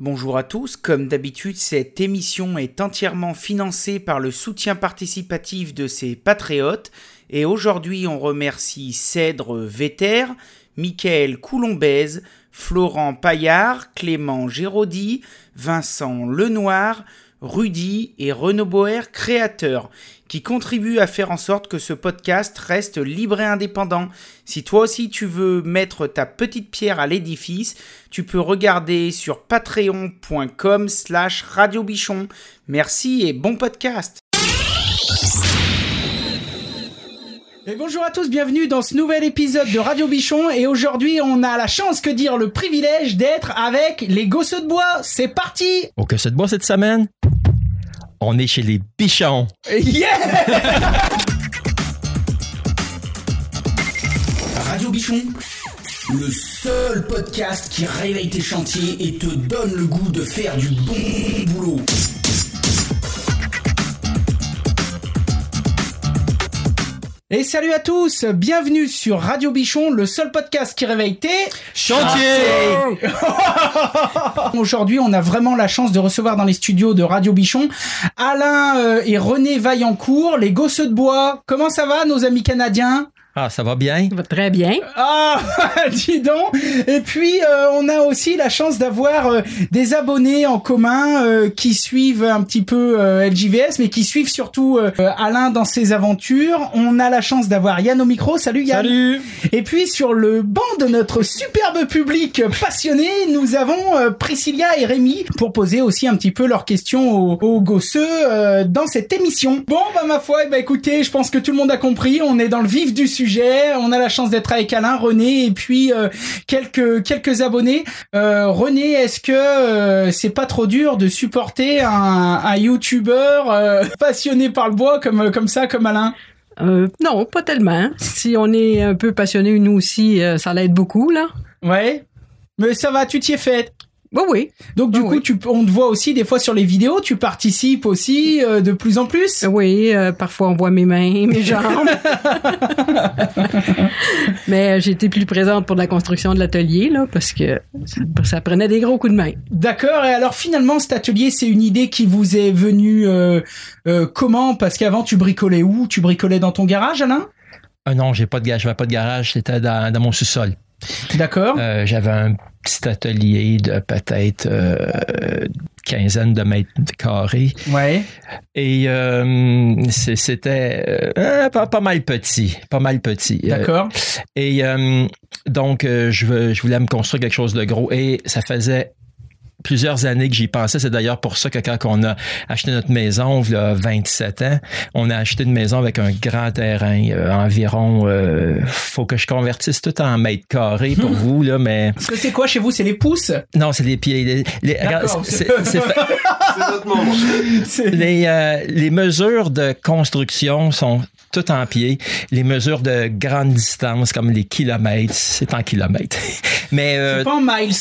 Bonjour à tous, comme d'habitude cette émission est entièrement financée par le soutien participatif de ses patriotes. Et aujourd'hui on remercie Cèdre Véter, Michael Coulombez, Florent Paillard, Clément Géraudy, Vincent Lenoir, Rudy et Renaud Boer, créateurs, qui contribuent à faire en sorte que ce podcast reste libre et indépendant. Si toi aussi tu veux mettre ta petite pierre à l'édifice, tu peux regarder sur patreon.com slash radiobichon. Merci et bon podcast et bonjour à tous, bienvenue dans ce nouvel épisode de Radio Bichon et aujourd'hui on a la chance que dire le privilège d'être avec les gosseux de bois. C'est parti Au gosseux de bois cette semaine, on est chez les bichons. Yeah Radio Bichon, le seul podcast qui réveille tes chantiers et te donne le goût de faire du bon boulot. Et salut à tous, bienvenue sur Radio Bichon, le seul podcast qui réveille tes chantiers. Aujourd'hui, on a vraiment la chance de recevoir dans les studios de Radio Bichon Alain euh, et René Vaillancourt, les gosseux de bois. Comment ça va, nos amis canadiens? Ah, ça va bien? Ça va très bien. Ah, dis donc. Et puis, euh, on a aussi la chance d'avoir euh, des abonnés en commun euh, qui suivent un petit peu LJVS, mais qui suivent surtout Alain dans ses aventures. On a la chance d'avoir Yann au micro. Salut Yann. Salut. Et puis, sur le banc de notre superbe public passionné, nous avons Priscilla et Rémi pour poser aussi un petit peu leurs questions aux, aux gosseux dans cette émission. Bon, bah ma foi, bah écoutez, je pense que tout le monde a compris. On est dans le vif du sujet on a la chance d'être avec Alain, René et puis euh, quelques quelques abonnés. Euh, René, est-ce que euh, c'est pas trop dur de supporter un, un YouTuber passionné par le bois comme comme ça, comme Alain? Non, pas tellement. Si on est un peu passionné nous aussi, ça l'aide beaucoup là. Ouais. Mais ça va, tu t'y es fait. Oui, oui. Donc du coup, tu, on te voit aussi des fois sur les vidéos, tu participes aussi euh, de plus en plus? Oui, euh, parfois on voit mes mains, mes jambes. Mais euh, été plus présente pour la construction de l'atelier là, parce que ça prenait des gros coups de main. D'accord. Et alors finalement, cet atelier, c'est une idée qui vous est venue comment? Parce qu'avant, tu bricolais où? Tu bricolais dans ton garage, Alain? Non, j'ai pas de garage. J'avais pas de garage. C'était dans, dans mon sous-sol. D'accord. J'avais un petit atelier de peut-être euh, quinzaine de mètres carrés. Ouais. Et euh, c'était euh, pas, mal petit, pas mal petit. D'accord. et donc, je, je voulais me construire quelque chose de gros et ça faisait plusieurs années que j'y pensais. C'est d'ailleurs pour ça que quand on a acheté notre maison, il y a 27 ans, on a acheté une maison avec un grand terrain, euh, environ, euh, faut que je convertisse tout en mètres carrés pour vous, là, mais... Parce que c'est quoi chez vous? C'est les pouces? Non, c'est les pieds. Les, c'est notre moment. Les, euh, les mesures de construction sont tout en pied. Les mesures de grande distance, comme les kilomètres, c'est en kilomètres. Mais c'est pas en miles.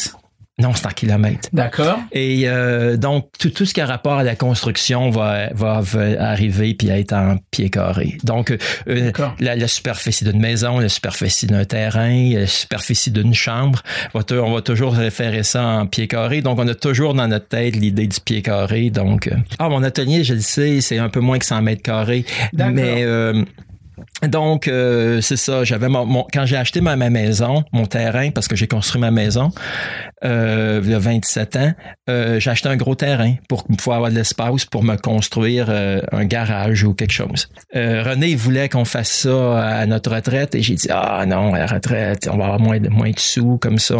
Non, c'est en kilomètres. D'accord. Et euh, donc, tout, tout ce qui a rapport à la construction va, va, arriver puis être en pied carré. Donc, euh, la, la, superficie d'une maison, la superficie d'un terrain, la superficie d'une chambre, on va toujours référer ça en pied carré. Donc, on a toujours dans notre tête l'idée du pied carré. Donc, euh, ah, mon atelier, je le sais, c'est un peu moins que 100 mètres carrés. Mais donc, euh, c'est ça. J'avais mon, quand j'ai acheté ma, maison, mon terrain, parce que j'ai construit ma maison euh, il y a 27 ans, euh, j'ai acheté un gros terrain pour pouvoir avoir de l'espace pour me construire un garage ou quelque chose. René voulait qu'on fasse ça à notre retraite et j'ai dit ah non à la retraite on va avoir moins de moins de sous comme ça.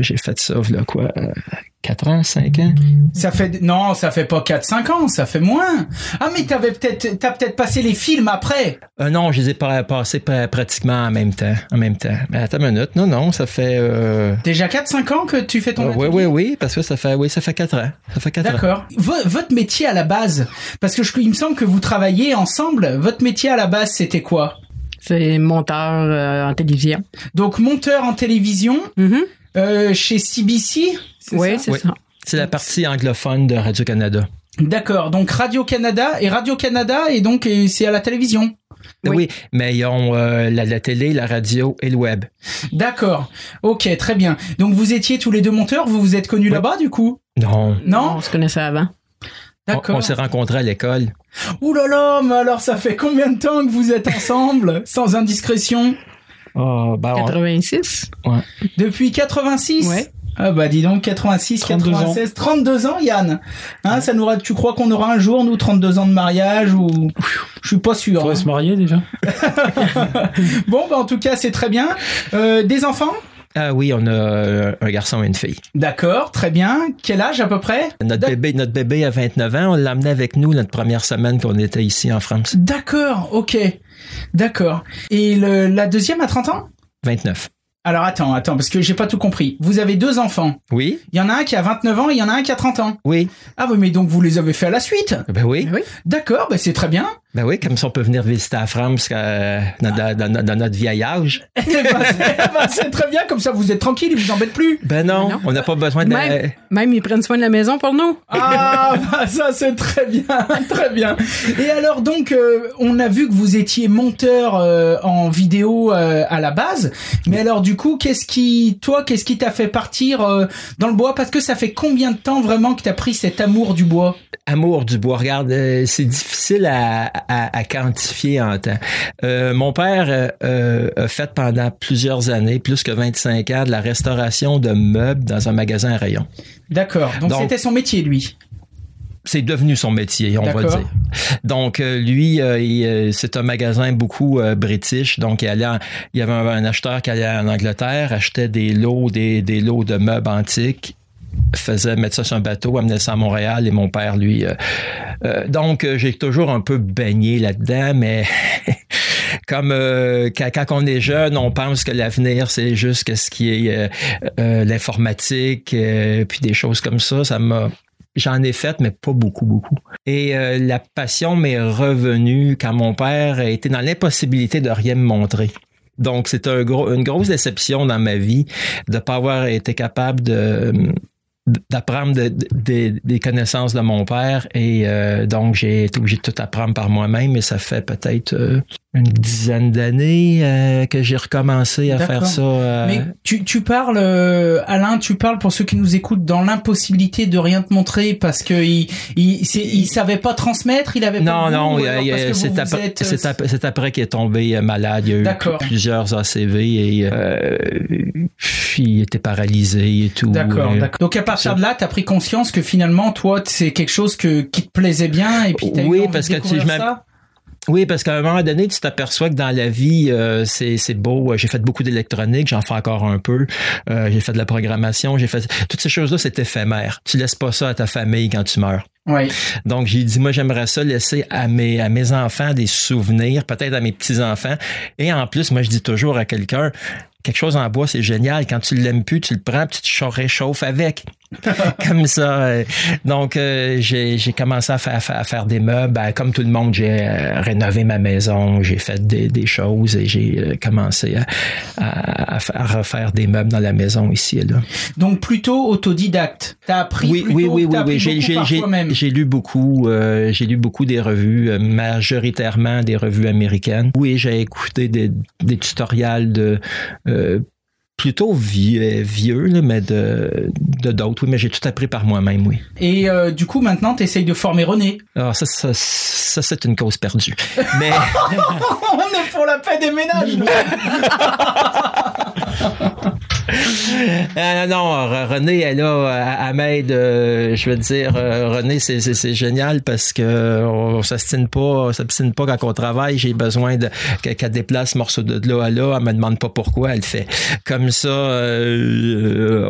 j'ai fait ça là quoi 4 ans, 5 ans? Ça fait, non, ça fait pas 4, 5 ans, ça fait moins. Ah, mais t'avais peut-être, t'as peut-être passé les films après. Euh, non, je les ai pas passés pratiquement en même temps, en même temps. Mais attends une minute, non, non, ça fait, euh... Déjà 4, 5 ans que tu fais ton euh, Oui, oui, oui, parce que ça fait, oui, ça fait 4 ans. Ça fait 4 ans. D'accord. votre métier à la base, parce que je, il me semble que vous travaillez ensemble, votre métier à la base, c'était quoi? C'est monteur euh, en télévision. Donc, monteur en télévision, mm-hmm. euh, chez CBC? Oui, c'est ça. C'est la partie anglophone de Radio-Canada. D'accord. Donc Radio-Canada et Radio-Canada et donc c'est à la télévision? Oui. mais ils ont euh, la, télé, la radio et le web. D'accord. Ok, très bien. Donc vous étiez tous les deux monteurs, vous vous êtes connus là-bas du coup? Non. Non? On se connaissait avant. D'accord. On, s'est rencontrés à l'école. Ouh là là, mais alors ça fait combien de temps que vous êtes ensemble, sans indiscrétion? Oh, bah, 86. Ouais. Depuis 86? Ouais. Ah bah dis donc 86, 96, 32 ans Yann. Hein, ça nous tu crois qu'on aura un jour nous 32 ans de mariage ou je suis pas sûr. On hein. se marier déjà. bon bah en tout cas c'est très bien. Euh, des enfants? Ah oui, on a euh, un garçon et une fille. D'accord, très bien. Quel âge à peu près? Notre bébé, notre bébé a 29 ans. On l'a amené avec nous notre première semaine qu'on était ici en France. D'accord, ok. D'accord. Et le, la deuxième à 30 ans? 29. Alors attends, attends, parce que j'ai pas tout compris. Vous avez deux enfants. Oui. Il y en a un qui a 29 ans et il y en a un qui a 30 ans. Oui. Ah oui, mais donc vous les avez fait à la suite Ben oui. oui. D'accord, ben c'est très bien. Ben oui, comme ça on peut venir visiter la France euh, dans, notre vieil âge. Eh ben, ben, c'est très bien, comme ça vous êtes tranquille, ils vous embêtent plus. Ben non, on n'a pas besoin de... Même, même, ils prennent soin de la maison pour nous. Ah, bah ça c'est très bien, très bien. Et alors donc, euh, on a vu que vous étiez monteur euh, en vidéo à la base, mais alors du coup, qu'est-ce qui, toi, qu'est-ce qui t'a fait partir dans le bois? Parce que ça fait combien de temps vraiment que t'as pris cet amour du bois? Amour du bois, regarde, c'est difficile à à, quantifier en temps. Euh, mon père euh, euh, a fait pendant plusieurs années, plus que 25 ans, de la restauration de meubles dans un magasin à rayon. D'accord. Donc c'était son métier, lui c'est devenu son métier, on va dire. Donc lui, c'est un magasin beaucoup british. Donc il, allait il y avait un, acheteur qui allait en Angleterre, achetait des lots, des, des lots de meubles antiques faisait mettre ça sur un bateau, amenait ça à Montréal et mon père, lui. Euh, euh, donc, euh, j'ai toujours un peu baigné là-dedans, mais comme quand, on est jeune, on pense que l'avenir, c'est juste ce qui est l'informatique, puis des choses comme ça. Ça m'a J'en ai fait, mais pas beaucoup, beaucoup. Et la passion m'est revenue quand mon père était dans l'impossibilité de rien me montrer. Donc, c'est un gros, une grosse déception dans ma vie de ne pas avoir été capable de d'apprendre des connaissances de mon père et euh, donc j'ai été obligé de tout apprendre par moi-même et ça fait peut-être euh, une dizaine d'années euh, que j'ai recommencé à faire ça. Mais tu, tu parles, Alain, tu parles pour ceux qui nous écoutent dans l'impossibilité de rien te montrer parce que il, il, il savait pas transmettre, il avait non, pas non, c'est après, c'est après, qu'il est tombé malade. Il y a eu plusieurs ACV et il était paralysé et tout. D'accord. Donc à partir de là, tu as pris conscience que finalement, toi, c'est quelque chose que qui te plaisait bien et puis as oui, eu parce que tu, ça? Oui, parce qu'à un moment donné, tu t'aperçois que dans la vie, euh, c'est, c'est beau. J'ai fait beaucoup d'électronique, j'en fais encore un peu. Euh, j'ai fait de la programmation, j'ai fait toutes ces choses-là, c'est éphémère. Tu laisses pas ça à ta famille quand tu meurs. Oui. Donc j'ai dit moi j'aimerais ça laisser à mes à mes enfants des souvenirs, peut-être à mes petits enfants. Et en plus, moi je dis toujours à quelqu'un quelque chose en bois, c'est génial. Quand tu l'aimes plus, tu le prends, puis tu te réchauffes avec. comme ça. Euh, donc, euh, j'ai commencé à faire, à faire, des meubles. Ben, comme tout le monde, j'ai euh, rénové ma maison, j'ai fait des, des, choses et j'ai commencé à, à, refaire des meubles dans la maison ici et là. Donc, plutôt autodidacte. T'as appris oui, plutôt, oui, oui, oui, oui. J'ai lu beaucoup. j'ai lu beaucoup des revues, majoritairement des revues américaines. Oui, j'ai écouté des, des tutoriels de plutôt vieux, vieux mais de d'autres, oui, mais j'ai tout appris par moi-même, oui. Et euh, du coup, maintenant, tu essayes de former René. Alors, ça, ça, ça c'est une cause perdue. Mais... On est pour la paix des ménages, ah, non, René, elle a, elle m'aide, euh, je veux dire, euh, René, c'est génial parce que on s'astine pas, on s'abstine pas quand on travaille. J'ai besoin de qu'elle déplace morceau de là à là. Elle me demande pas pourquoi, elle fait. Comme ça, euh,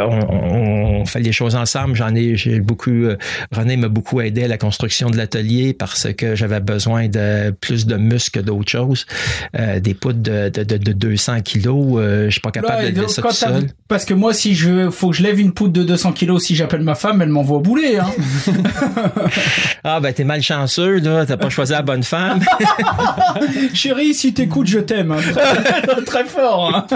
on, fait les choses ensemble. J'en ai, j'ai beaucoup, René m'a beaucoup aidé à la construction de l'atelier parce que j'avais besoin de plus de muscles que d'autres choses. des poutres de, de, de, 200 kilos, je suis pas capable de parce que moi, si je faut que je lève une poutre de 200 kilos, si j'appelle ma femme, elle m'envoie au boulet. Hein. ah ben t'es malchanceux, là. T'as pas choisi la bonne femme. Chérie, si t'écoutes, je t'aime. Hein. Très, fort. Hein.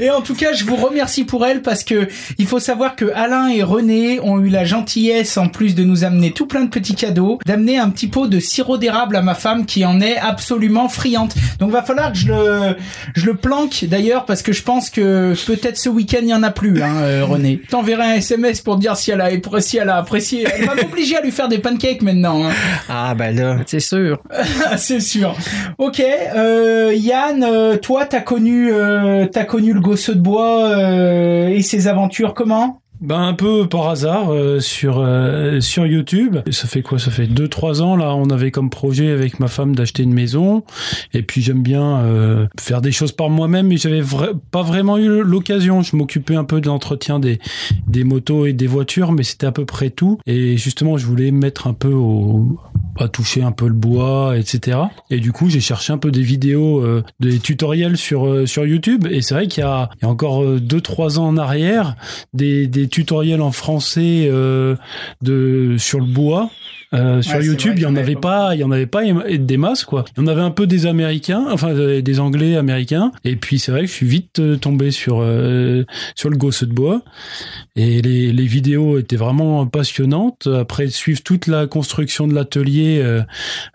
Et en tout cas, je vous remercie pour elle parce que il faut savoir que Alain et René ont eu la gentillesse, en plus de nous amener tout plein de petits cadeaux, d'amener un petit pot de sirop d'érable à ma femme qui en est absolument friante. Donc va falloir que je le, je le planque d'ailleurs parce que je pense que peut-être ce week-end il y en a plus, hein, euh, René. T'enverrai un SMS pour dire si elle a apprécié, elle a apprécié. Elle va m'obliger à lui faire des pancakes maintenant. Hein. Ah ben là, c'est sûr. c'est sûr. Ok, euh, Yann, euh, toi t'as connu, euh, t'as connu le gosseux de bois euh, et ses aventures comment? Ben un peu par hasard euh, sur euh, sur YouTube. Ça fait quoi? Ça fait deux trois ans là. On avait comme projet avec ma femme d'acheter une maison. Et puis j'aime bien euh, faire des choses par moi-même, mais j'avais pas vraiment eu l'occasion. Je m'occupais un peu de l'entretien des des motos et des voitures, mais c'était à peu près tout. Et justement, je voulais mettre un peu au à toucher un peu le bois, etc. Et du coup, j'ai cherché un peu des vidéos, des tutoriels sur sur YouTube. Et c'est vrai qu'il y y a encore deux trois ans en arrière des, des tutoriels en français euh, de sur le bois euh, sur YouTube, il y en avait pas, il y en avait pas des masses quoi. Il y en avait un peu des Américains, enfin des Anglais américains. Et puis c'est vrai que je suis vite euh, tombé sur euh, sur le gosse de bois. Et les, les vidéos étaient vraiment passionnantes. Après suivre toute la construction de l'atelier,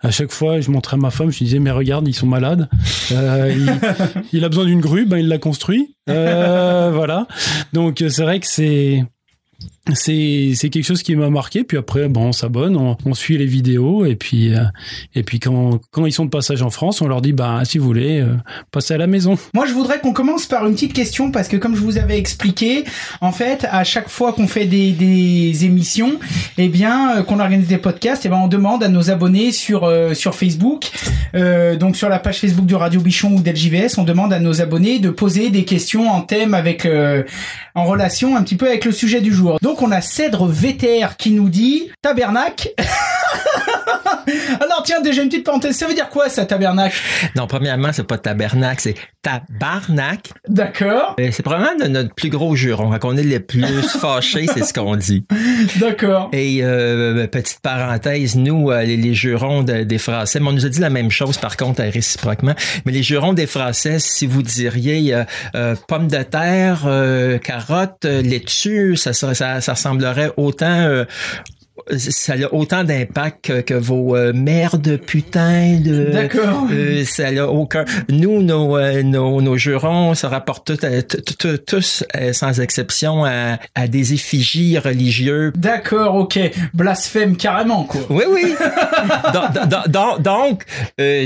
à chaque fois je montrais à ma femme, je disais mais regarde ils sont malades. il, il, a besoin d'une grue, ben il l'a construit. voilà. Donc c'est vrai que c'est c'est c'est quelque chose qui m'a marqué puis après bon on s'abonne on, on, suit les vidéos et puis euh, et puis quand quand ils sont de passage en France on leur dit bah si vous voulez euh, passez à la maison. Moi je voudrais qu'on commence par une petite question parce que comme je vous avais expliqué en fait à chaque fois qu'on fait des, des émissions et eh bien euh, qu'on organise des podcasts et eh ben on demande à nos abonnés sur sur Facebook donc sur la page Facebook de Radio Bichon ou d'LJVS on demande à nos abonnés de poser des questions en thème avec en relation un petit peu avec le sujet du jour on a Cèdre VTR qui nous dit tabernacle. Alors tiens, déjà une petite parenthèse, ça veut dire quoi ça tabernacle? Non, premièrement, c'est pas tabernacle, c'est tabarnak. D'accord. Euh, c'est probablement notre plus gros juron. Quand on est les plus fâchés, c'est ce qu'on dit. D'accord. Et euh, petite parenthèse, nous, euh, les, jurons des Français, on nous a dit la même chose par contre réciproquement, mais les jurons des Français, si vous diriez pommes de terre, carottes, laitue, ça, ça, ça ressemblerait autant ça a autant d'impact que, vos euh, de putain de D'accord. Euh, ça a aucun nous nos euh, nos, nos jurons se rapportent tous sans exception à, à, des effigies religieuses. D'accord, OK. Blasphème carrément quoi. Oui oui. donc, donc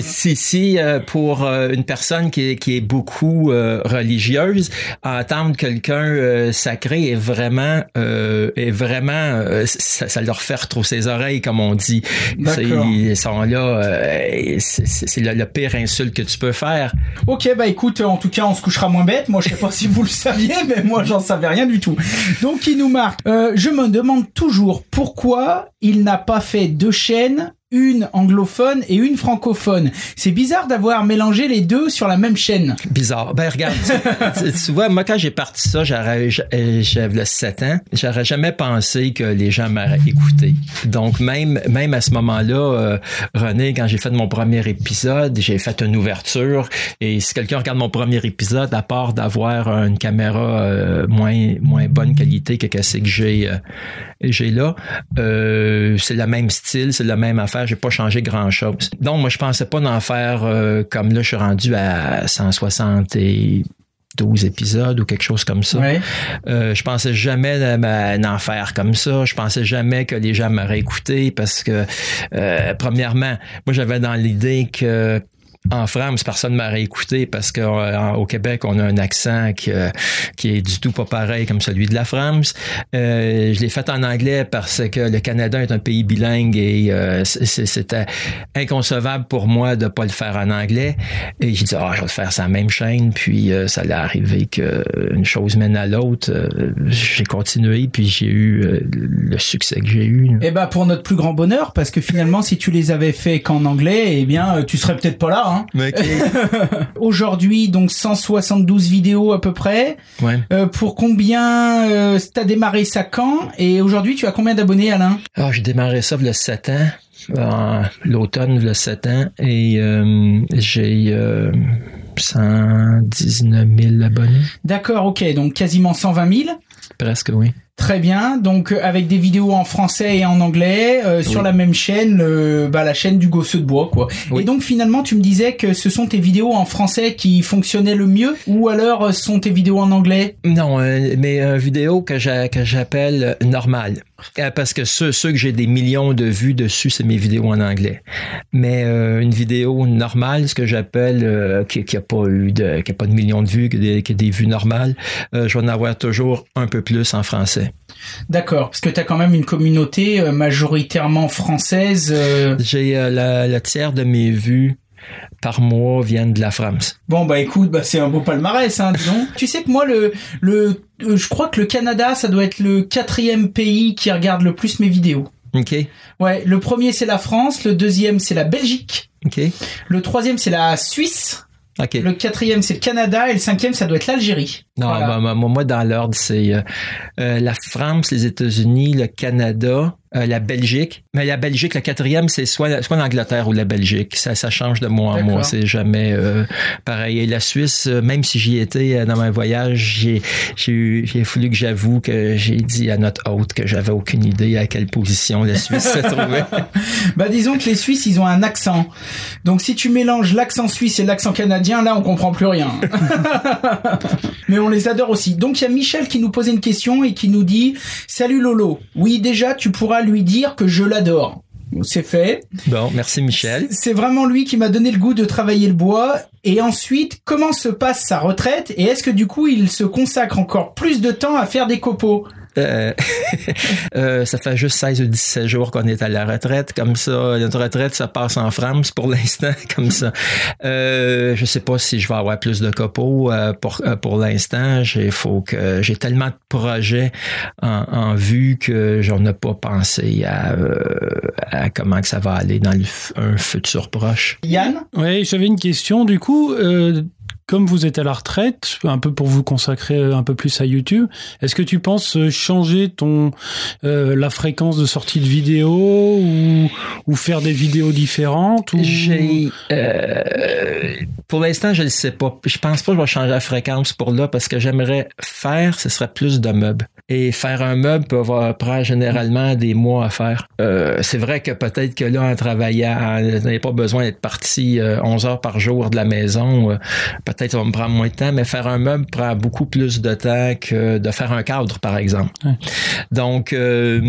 si si pour une personne qui est, qui est beaucoup religieuse entendre quelqu'un sacré est vraiment est vraiment ça, ça leur faire trop ses oreilles, comme on dit. Ils sont là, euh, c'est le, pire insulte que tu peux faire. Ok, bah écoute, en tout cas, on se couchera moins bête. Moi, je sais pas si vous le saviez, mais moi, j'en savais rien du tout. Donc, il nous marque. Euh, je me demande toujours pourquoi il n'a pas fait deux chaînes une anglophone et une francophone. C'est bizarre d'avoir mélangé les deux sur la même chaîne. Bizarre. Ben regarde, tu, vois, moi quand j'ai parti ça, j'avais j'avais 7 ans, j'aurais jamais pensé que les gens m'auraient écouté. Donc même même à ce moment-là, euh, René, quand j'ai fait mon premier épisode, j'ai fait une ouverture et si quelqu'un regarde mon premier épisode, à part d'avoir une caméra euh, moins moins bonne qualité que ce que j'ai euh, j'ai là, c'est le même style, c'est la même affaire j'ai pas changé grand-chose. Donc, moi, je pensais pas d'en faire euh, comme là, je suis rendu à 172 épisodes ou quelque chose comme ça. Euh, je pensais jamais d'en faire comme ça. Je pensais jamais que les gens m'auraient écouté parce que, euh, premièrement, moi, j'avais dans l'idée que en France, personne ne m'aurait écouté parce qu'au euh, Québec, on a un accent qui, euh, est du tout pas pareil comme celui de la France. Euh, je l'ai fait en anglais parce que le Canada est un pays bilingue et c'était inconcevable pour moi de pas le faire en anglais. Et j'ai dit, ah, je vais le faire sur la même chaîne. Puis ça allait arriver qu'une chose mène à l'autre. j'ai continué puis j'ai eu le succès que j'ai eu. Eh ben, pour notre plus grand bonheur, parce que finalement, si tu les avais fait qu'en anglais, eh bien, tu serais peut-être pas là. Hein. Hein. Aujourd'hui, donc 172 vidéos à peu près. Ouais. Euh, pour combien euh, t'as démarré ça quand? Et aujourd'hui, tu as combien d'abonnés, Alain? Ah, j'ai démarré ça il y a 7 ans. L'automne, il y a 7 ans. Et euh, j'ai 119 000 abonnés. D'accord, ok. Donc quasiment 120 000 Presque, oui. Très bien. Donc avec des vidéos en français et en anglais sur la même chaîne, bah, la chaîne du gosseux de bois, quoi. Et donc finalement, tu me disais que ce sont tes vidéos en français qui fonctionnaient le mieux, ou alors ce sont tes vidéos en anglais? Non, mais une vidéo que j'appelle normale. Euh, parce que ceux, ceux que j'ai des millions de vues dessus, c'est mes vidéos en anglais. Mais euh, une vidéo normale, ce que j'appelle euh, qui, qui a pas eu de qui a pas de millions de vues, qui a des, qui a des vues normales, je vais en avoir toujours un peu plus en français. D'accord, parce que tu as quand même une communauté majoritairement française. J'ai la, la tiers de mes vues par mois viennent de la France. Bon bah écoute, bah c'est un beau palmarès, hein, disons. tu sais que moi le le euh, je crois que le Canada ça doit être le quatrième pays qui regarde le plus mes vidéos. Ok. Ouais, le premier c'est la France, le deuxième c'est la Belgique. Ok. Le troisième c'est la Suisse. Okay. Le quatrième, c'est le Canada et le cinquième, ça doit être l'Algérie. Non, bah, bah, moi, dans l'ordre, c'est euh, euh, la France, les États-Unis, le Canada, euh, la Belgique. Mais la Belgique, la quatrième, c'est soit, soit l'Angleterre ou la Belgique. Ça, ça change de mois en mois. C'est jamais euh, pareil. Et la Suisse, même si j'y étais dans mon voyage, j'ai, j'ai, voulu que j'avoue que j'ai dit à notre hôte que j'avais aucune idée à quelle position la Suisse se trouvait. bah, disons que les Suisses, ils ont un accent. Donc, si tu mélanges l'accent suisse et l'accent canadien, là, on comprend plus rien. Mais on les adore aussi. Donc, il y a Michel qui nous posait une question et qui nous dit, salut Lolo. Oui, déjà, tu pourras lui dire que je l'adore. C'est fait. Bon, merci Michel. C'est vraiment lui qui m'a donné le goût de travailler le bois. Et ensuite, comment se passe sa retraite? Et est-ce que du coup il se consacre encore plus de temps à faire des copeaux? Euh, euh, ça fait juste 16 ou 17 jours qu'on est à la retraite. Comme ça, notre retraite, ça passe en France pour l'instant, comme ça. Euh, je sais pas si je vais avoir plus de copeaux euh, pour, euh, pour l'instant. J'ai faut que j'ai tellement de projets en, en vue que j'en ai pas pensé à, à comment que ça va aller dans un futur proche. Yann? Oui, j'avais une question. Du coup, comme vous êtes à la retraite, un peu pour vous consacrer un peu plus à YouTube, est-ce que tu penses changer ton euh, la fréquence de sortie de vidéos ou, ou faire des vidéos différentes ou... J'ai euh, pour l'instant je ne sais pas. Je pense pas que je vais changer la fréquence pour là parce que j'aimerais faire, ce serait plus de meubles. Et faire un meuble peut avoir prendre généralement des mois à faire. Euh, c'est vrai que peut-être que là, en travaillant, vous n'avez pas besoin d'être parti 11 heures par jour de la maison peut-être ça va me prendre moins de temps, mais faire un meuble prend beaucoup plus de temps que de faire un cadre, par exemple. Donc, euh,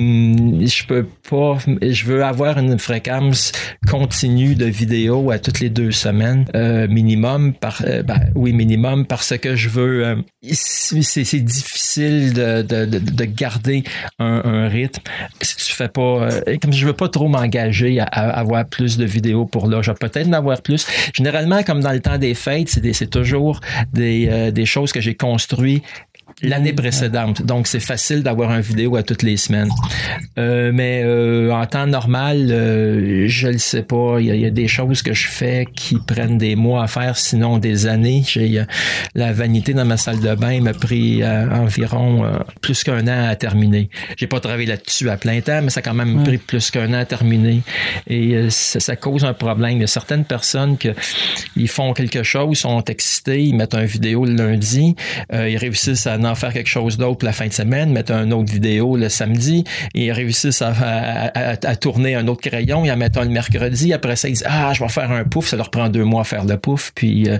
je peux pas, je veux avoir une fréquence continue de vidéos à toutes les deux semaines, euh, minimum, par, euh, ben, oui, minimum, parce que je veux, c'est difficile de, de, de, garder un, un, rythme. Si tu fais pas, comme je veux pas trop m'engager à, avoir plus de vidéos pour là, je vais peut-être en avoir plus. Généralement, comme dans le temps des fêtes, c'est toujours des, euh, des choses que j'ai construites l'année précédente. Donc, c'est facile d'avoir un vidéo à toutes les semaines. Euh, mais euh, en temps normal, euh, je le sais pas. Il y, a, des choses que je fais qui prennent des mois à faire, sinon des années. J'ai la vanité dans ma salle de bain m'a pris environ plus qu'un an à terminer. J'ai pas travaillé là-dessus à plein temps, mais ça a quand même pris plus qu'un an à terminer. Et ça, ça, cause un problème. Il y a certaines personnes que ils font quelque chose, sont excités, ils mettent une vidéo le lundi, ils réussissent à en faire quelque chose d'autre la fin de semaine, mettre une autre vidéo le samedi, et ils réussissent à, à, tourner un autre crayon, ils en mettent un le mercredi, après ça, ils disent Ah, je vais faire un pouf, ça leur prend deux mois à faire le pouf, puis euh,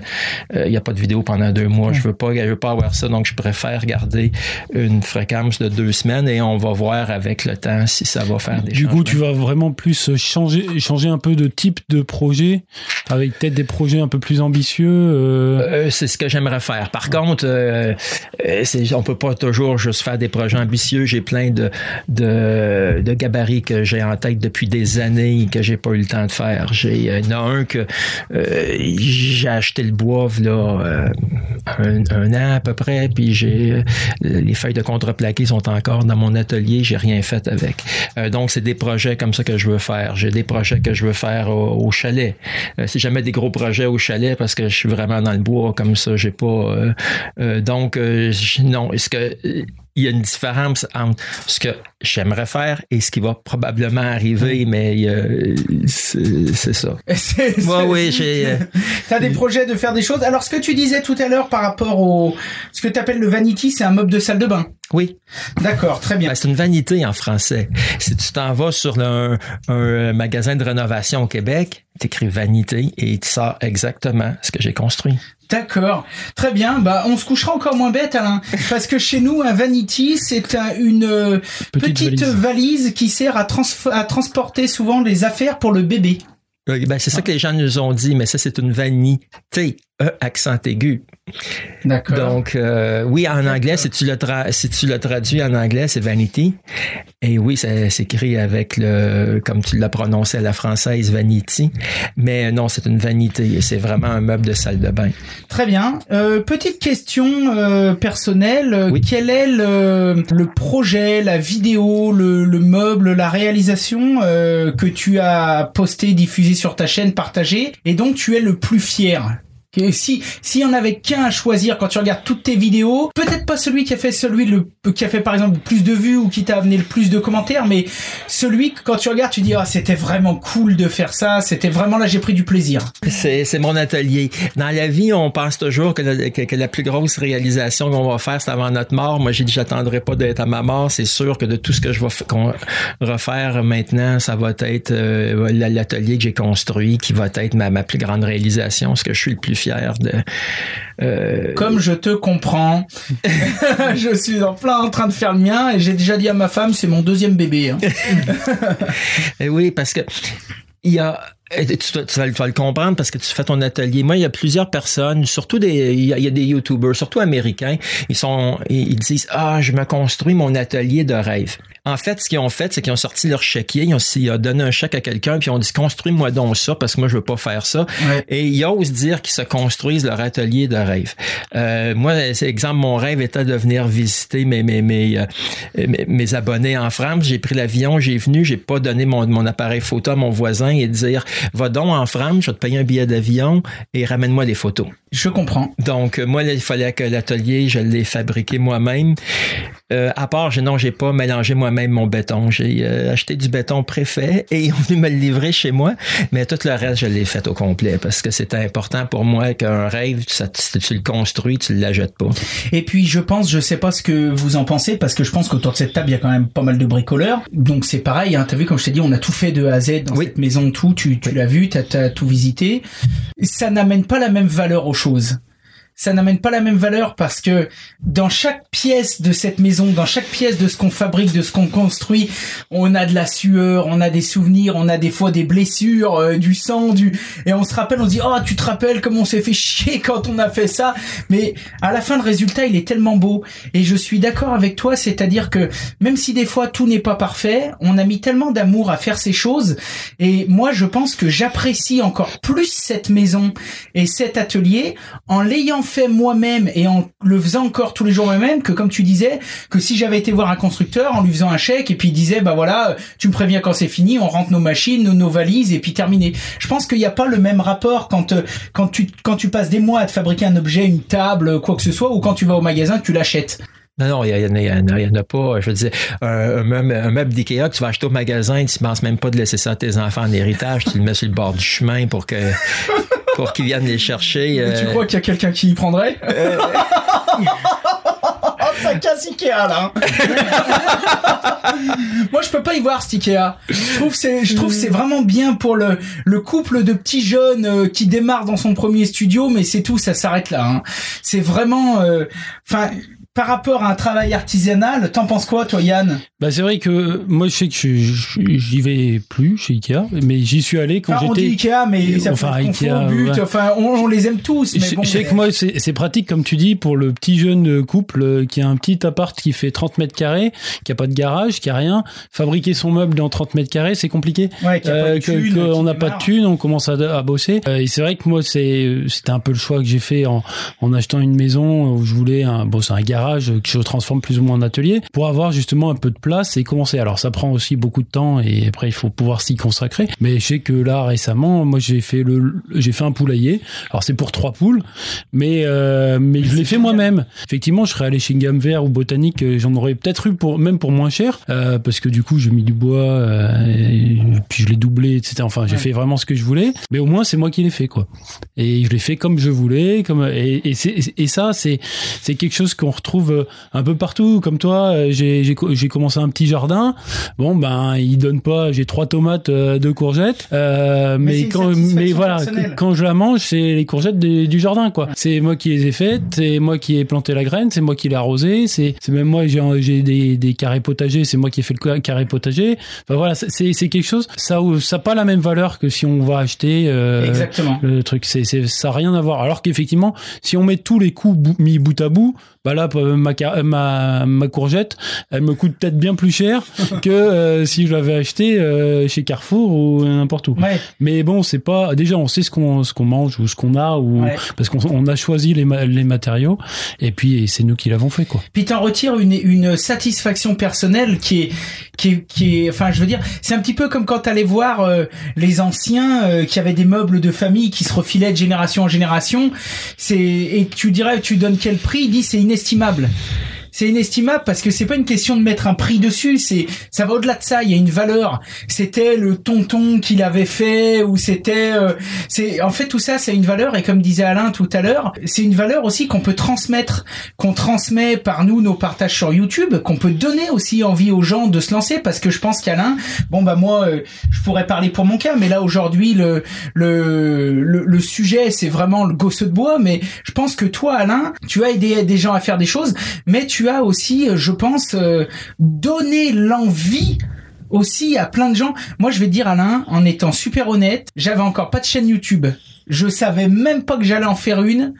euh, il n'y a pas de vidéo pendant deux mois. Je veux pas, je veux pas avoir ça, donc je préfère garder une fréquence de deux semaines et on va voir avec le temps si ça va faire des Du coup, tu vas vraiment plus changer, changer un peu de type de projet, avec peut-être des projets un peu plus ambitieux. Euh... c'est ce que j'aimerais faire. Par contre, c'est on peut pas toujours juste faire des projets ambitieux. J'ai plein de, de, gabarits que j'ai en tête depuis des années et que j'ai pas eu le temps de faire. J'ai, il y en a un que euh, j'ai acheté le bois là euh, un, an à peu près, puis j'ai euh, les feuilles de contreplaqué sont encore dans mon atelier. J'ai rien fait avec. donc c'est des projets comme ça que je veux faire. J'ai des projets que je veux faire au, chalet. si jamais des gros projets au chalet parce que je suis vraiment dans le bois comme ça, j'ai pas. donc non, est-ce que il y a une différence entre ce que j'aimerais faire et ce qui va probablement arriver, mais c'est ça. Moi, oui, j'ai. Euh, T'as des projets de faire des choses. Alors, ce que tu disais tout à l'heure par rapport au ce que tu appelles le vanity, c'est un meuble de salle de bain. Oui. D'accord, très bien. Ben, c'est une vanité en français. Si tu t'en vas sur un, un magasin de rénovation au Québec, t'écris vanité et tu sors exactement ce que j'ai construit. D'accord, très bien. Bah, on se couchera encore moins bête, Alain, parce que chez nous, un vanity, c'est un, une euh, petite, valise. qui sert à, à transporter souvent les affaires pour le bébé. Ben, c'est ça que les gens nous ont dit, mais ça, c'est une vanité. E accent aigu. D'accord. Donc, euh, oui, en anglais, si tu, le si tu le traduis en anglais, c'est vanity. Et oui, ça s'écrit avec le, comme tu l'as prononcé à la française, vanity. Mais non, c'est une vanité. C'est vraiment un meuble de salle de bain. Très bien. Euh, petite question euh, personnelle. Quel est le, le, projet, la vidéo, le, le meuble, la réalisation que tu as posté, diffusé sur ta chaîne, partagé, et donc tu es le plus fier? Si s'il y en avait qu'un à choisir quand tu regardes toutes tes vidéos, peut-être pas celui qui a fait celui le qui a fait par exemple plus de vues ou qui t'a amené le plus de commentaires, mais celui que quand tu regardes tu dis ah c'était vraiment cool de faire ça, c'était vraiment là j'ai pris du plaisir. C'est c'est mon atelier. Dans la vie on pense toujours que, la plus grosse réalisation qu'on va faire c'est avant notre mort. Moi j'ai dit j'attendrai pas d'être à ma mort. C'est sûr que de tout ce que je vais refaire maintenant ça va être euh, l'atelier que j'ai construit qui va être ma, ma plus grande réalisation, ce que je suis le plus fier de. Euh, Comme je te comprends, je suis en plein en train de faire le mien et j'ai déjà dit à ma femme, c'est mon deuxième bébé. Hein. et oui, parce que il y a tu, vas, le comprendre parce que tu fais ton atelier. Moi, il y a plusieurs personnes, surtout des, il y a, des YouTubers, surtout américains. Ils sont, ils disent, ah, je me construis mon atelier de rêve. En fait, ce qu'ils ont fait, c'est qu'ils ont sorti leur chéquier, ils ont, ils ont donné un chèque à quelqu'un, puis ils ont dit construis-moi donc ça parce que moi je veux pas faire ça. Et ils osent dire qu'ils se construisent leur atelier de rêve. Euh, moi, c'est exemple, mon rêve était de venir visiter mes mes mes, euh, mes, abonnés en France. J'ai pris l'avion, j'ai venu, j'ai pas donné mon, mon appareil photo à mon voisin et dire va donc en France, je vais te payer un billet d'avion et ramène-moi des photos. Je comprends. Donc moi, il fallait que l'atelier, je l'ai fabriqué moi-même. Euh, à part, non, j'ai pas mélangé moi-même mon béton. J'ai euh, acheté du béton préfet et ils ont venu me le livrer chez moi. Mais tout le reste, je l'ai fait au complet parce que c'était important pour moi qu'un rêve, ça, tu le construis, tu ne l'achètes pas. Et puis, je pense, je sais pas ce que vous en pensez parce que je pense qu'autour de cette table, il y a quand même pas mal de bricoleurs. Donc, c'est pareil. Hein, tu as vu, comme je t'ai dit, on a tout fait de A à Z dans cette maison, tout. Tu, tu l'as vu, tu as, as tout visité. Ça n'amène pas la même valeur aux choses ça n'amène pas la même valeur parce que dans chaque pièce de cette maison, dans chaque pièce de ce qu'on fabrique, de ce qu'on construit, on a de la sueur, on a des souvenirs, on a des fois des blessures, euh, du sang, du et on se rappelle, on se dit oh tu te rappelles comment on s'est fait chier quand on a fait ça, mais à la fin le résultat il est tellement beau. Et je suis d'accord avec toi, c'est-à-dire que même si des fois tout n'est pas parfait, on a mis tellement d'amour à faire ces choses. Et moi je pense que j'apprécie encore plus cette maison et cet atelier en l'ayant fait moi-même et en le faisant encore tous les jours moi-même que comme tu disais que si j'avais été voir un constructeur en lui faisant un chèque et puis il disait bah voilà tu me préviens quand c'est fini on rentre nos machines nos, valises et puis terminé je pense qu'il n'y a pas le même rapport quand euh, quand tu quand tu passes des mois à te fabriquer un objet une table quoi que ce soit ou quand tu vas au magasin tu l'achètes non, non, il n'y en, a pas. Je veux dire, un, meuble, d'IKEA que tu vas acheter au magasin, tu ne penses même pas de laisser ça à tes enfants en héritage, tu le mets sur le bord du chemin pour que pour qu'ils viennent les chercher. tu euh. crois qu'il y a quelqu'un qui y prendrait euh. ça casse Ikea là. Moi je peux pas y voir cet Ikea. Je trouve c'est je trouve c'est vraiment bien pour le le couple de petits jeunes euh, qui démarrent dans son premier studio mais c'est tout ça s'arrête là. Hein. C'est vraiment enfin par rapport à un travail artisanal, t'en penses quoi, toi, Yann? Bah, c'est vrai que moi, je sais que j'y vais plus chez Ikea, mais j'y suis allé quand j'étais. On dit Ikea, mais ça enfin, Ikea, but, enfin, on, les aime tous. Mais je, sais que moi, c'est pratique, comme tu dis, pour le petit jeune couple qui a un petit appart qui fait 30 mètres carrés, qui a pas de garage, qui a rien. Fabriquer son meuble dans 30 mètres carrés, c'est compliqué. Ouais, euh, qu'on n'a pas de thunes, on commence à, à bosser. Euh, et c'est vrai que moi, c'est c'était un peu le choix que j'ai fait en, en achetant une maison où je voulais un, bon, c'est un garage que je transforme plus ou moins en atelier pour avoir justement un peu de place et commencer. Alors ça prend aussi beaucoup de temps et après il faut pouvoir s'y consacrer. Mais je sais que là récemment, moi j'ai fait le, j'ai fait un poulailler. Alors c'est pour trois poules, mais euh, mais je l'ai fait moi-même. Effectivement, je serais allé chez Vert ou Botanique, euh, j'en aurais peut-être eu pour même pour moins cher euh, parce que du coup j'ai mis du bois euh, et puis je l'ai doublé, etc. Enfin j'ai fait vraiment ce que je voulais. Mais au moins c'est moi qui l'ai fait quoi. Et je l'ai fait comme je voulais, comme et, et, et ça c'est c'est quelque chose qu'on retrouve retrouve un peu partout. Comme toi, j'ai j'ai commencé un petit jardin. Bon ben, il donne pas. J'ai trois tomates, deux courgettes. mais, mais quand mais voilà, quand je la mange, c'est les courgettes du jardin quoi. C'est moi qui les ai faites, c'est moi qui ai planté la graine, c'est moi qui l'ai arrosé, c'est même moi j'ai des, des carrés potagers, c'est moi qui ai fait le carré potager. Enfin voilà, c'est quelque chose. Ça ça pas la même valeur que si on va acheter euh, le truc. C'est ça a rien à voir. Alors qu'effectivement, si on met tous les coûts mis bout à bout, bah là ma, ma, ma courgette, elle me coûte peut-être bien plus cher que euh, si je l'avais acheté euh, chez Carrefour ou n'importe où. Mais bon, c'est pas déjà on sait ce qu'on ce qu'on mange ou ce qu'on a ou parce qu'on a choisi les, les matériaux et puis c'est nous qui l'avons fait quoi. Puis t'en retires une une satisfaction personnelle qui est qui est, qui est enfin je veux dire c'est un petit peu comme quand t'allais voir euh, les anciens qui avaient des meubles de famille qui se refilaient de génération en génération c'est et tu dirais tu donnes quel prix? Il dit c'est inestimable estimable c'est inestimable parce que c'est pas une question de mettre un prix dessus, c'est ça va au-delà de ça. Il y a une valeur. C'était le tonton qui l'avait fait ou c'était euh, c'est en fait tout ça c'est une valeur et comme disait Alain tout à l'heure, c'est une valeur aussi qu'on peut transmettre, qu'on transmet par nous nos partages sur YouTube, qu'on peut donner aussi envie aux gens de se lancer parce que je pense qu'Alain, bon bah moi euh, je pourrais parler pour mon cas, mais là aujourd'hui le, le le, sujet c'est vraiment le gosse de bois, mais je pense que toi Alain, tu as aidé des gens à faire des choses, mais tu aussi, euh, je pense, euh, donner l'envie aussi à plein de gens. Moi, je vais dire Alain, en étant super honnête, j'avais encore pas de chaîne YouTube. Je savais même pas que j'allais en faire une.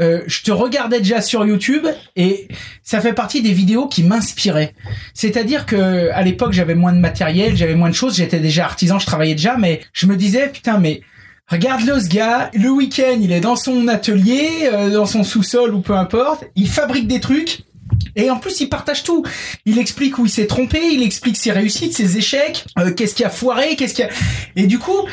Euh, je te regardais déjà sur YouTube et ça fait partie des vidéos qui m'inspiraient. C'est-à-dire que à l'époque j'avais moins de matériel, j'avais moins de choses, j'étais déjà artisan, je travaillais déjà, mais je me disais putain mais Regarde-le ce gars, le week-end il est dans son atelier, dans son sous-sol ou peu importe, il fabrique des trucs, et en plus, il partage tout. Il explique où il s'est trompé, il explique ses réussites, ses échecs, euh, qu'est-ce qui a foiré, qu'est-ce qui a... Et du coup,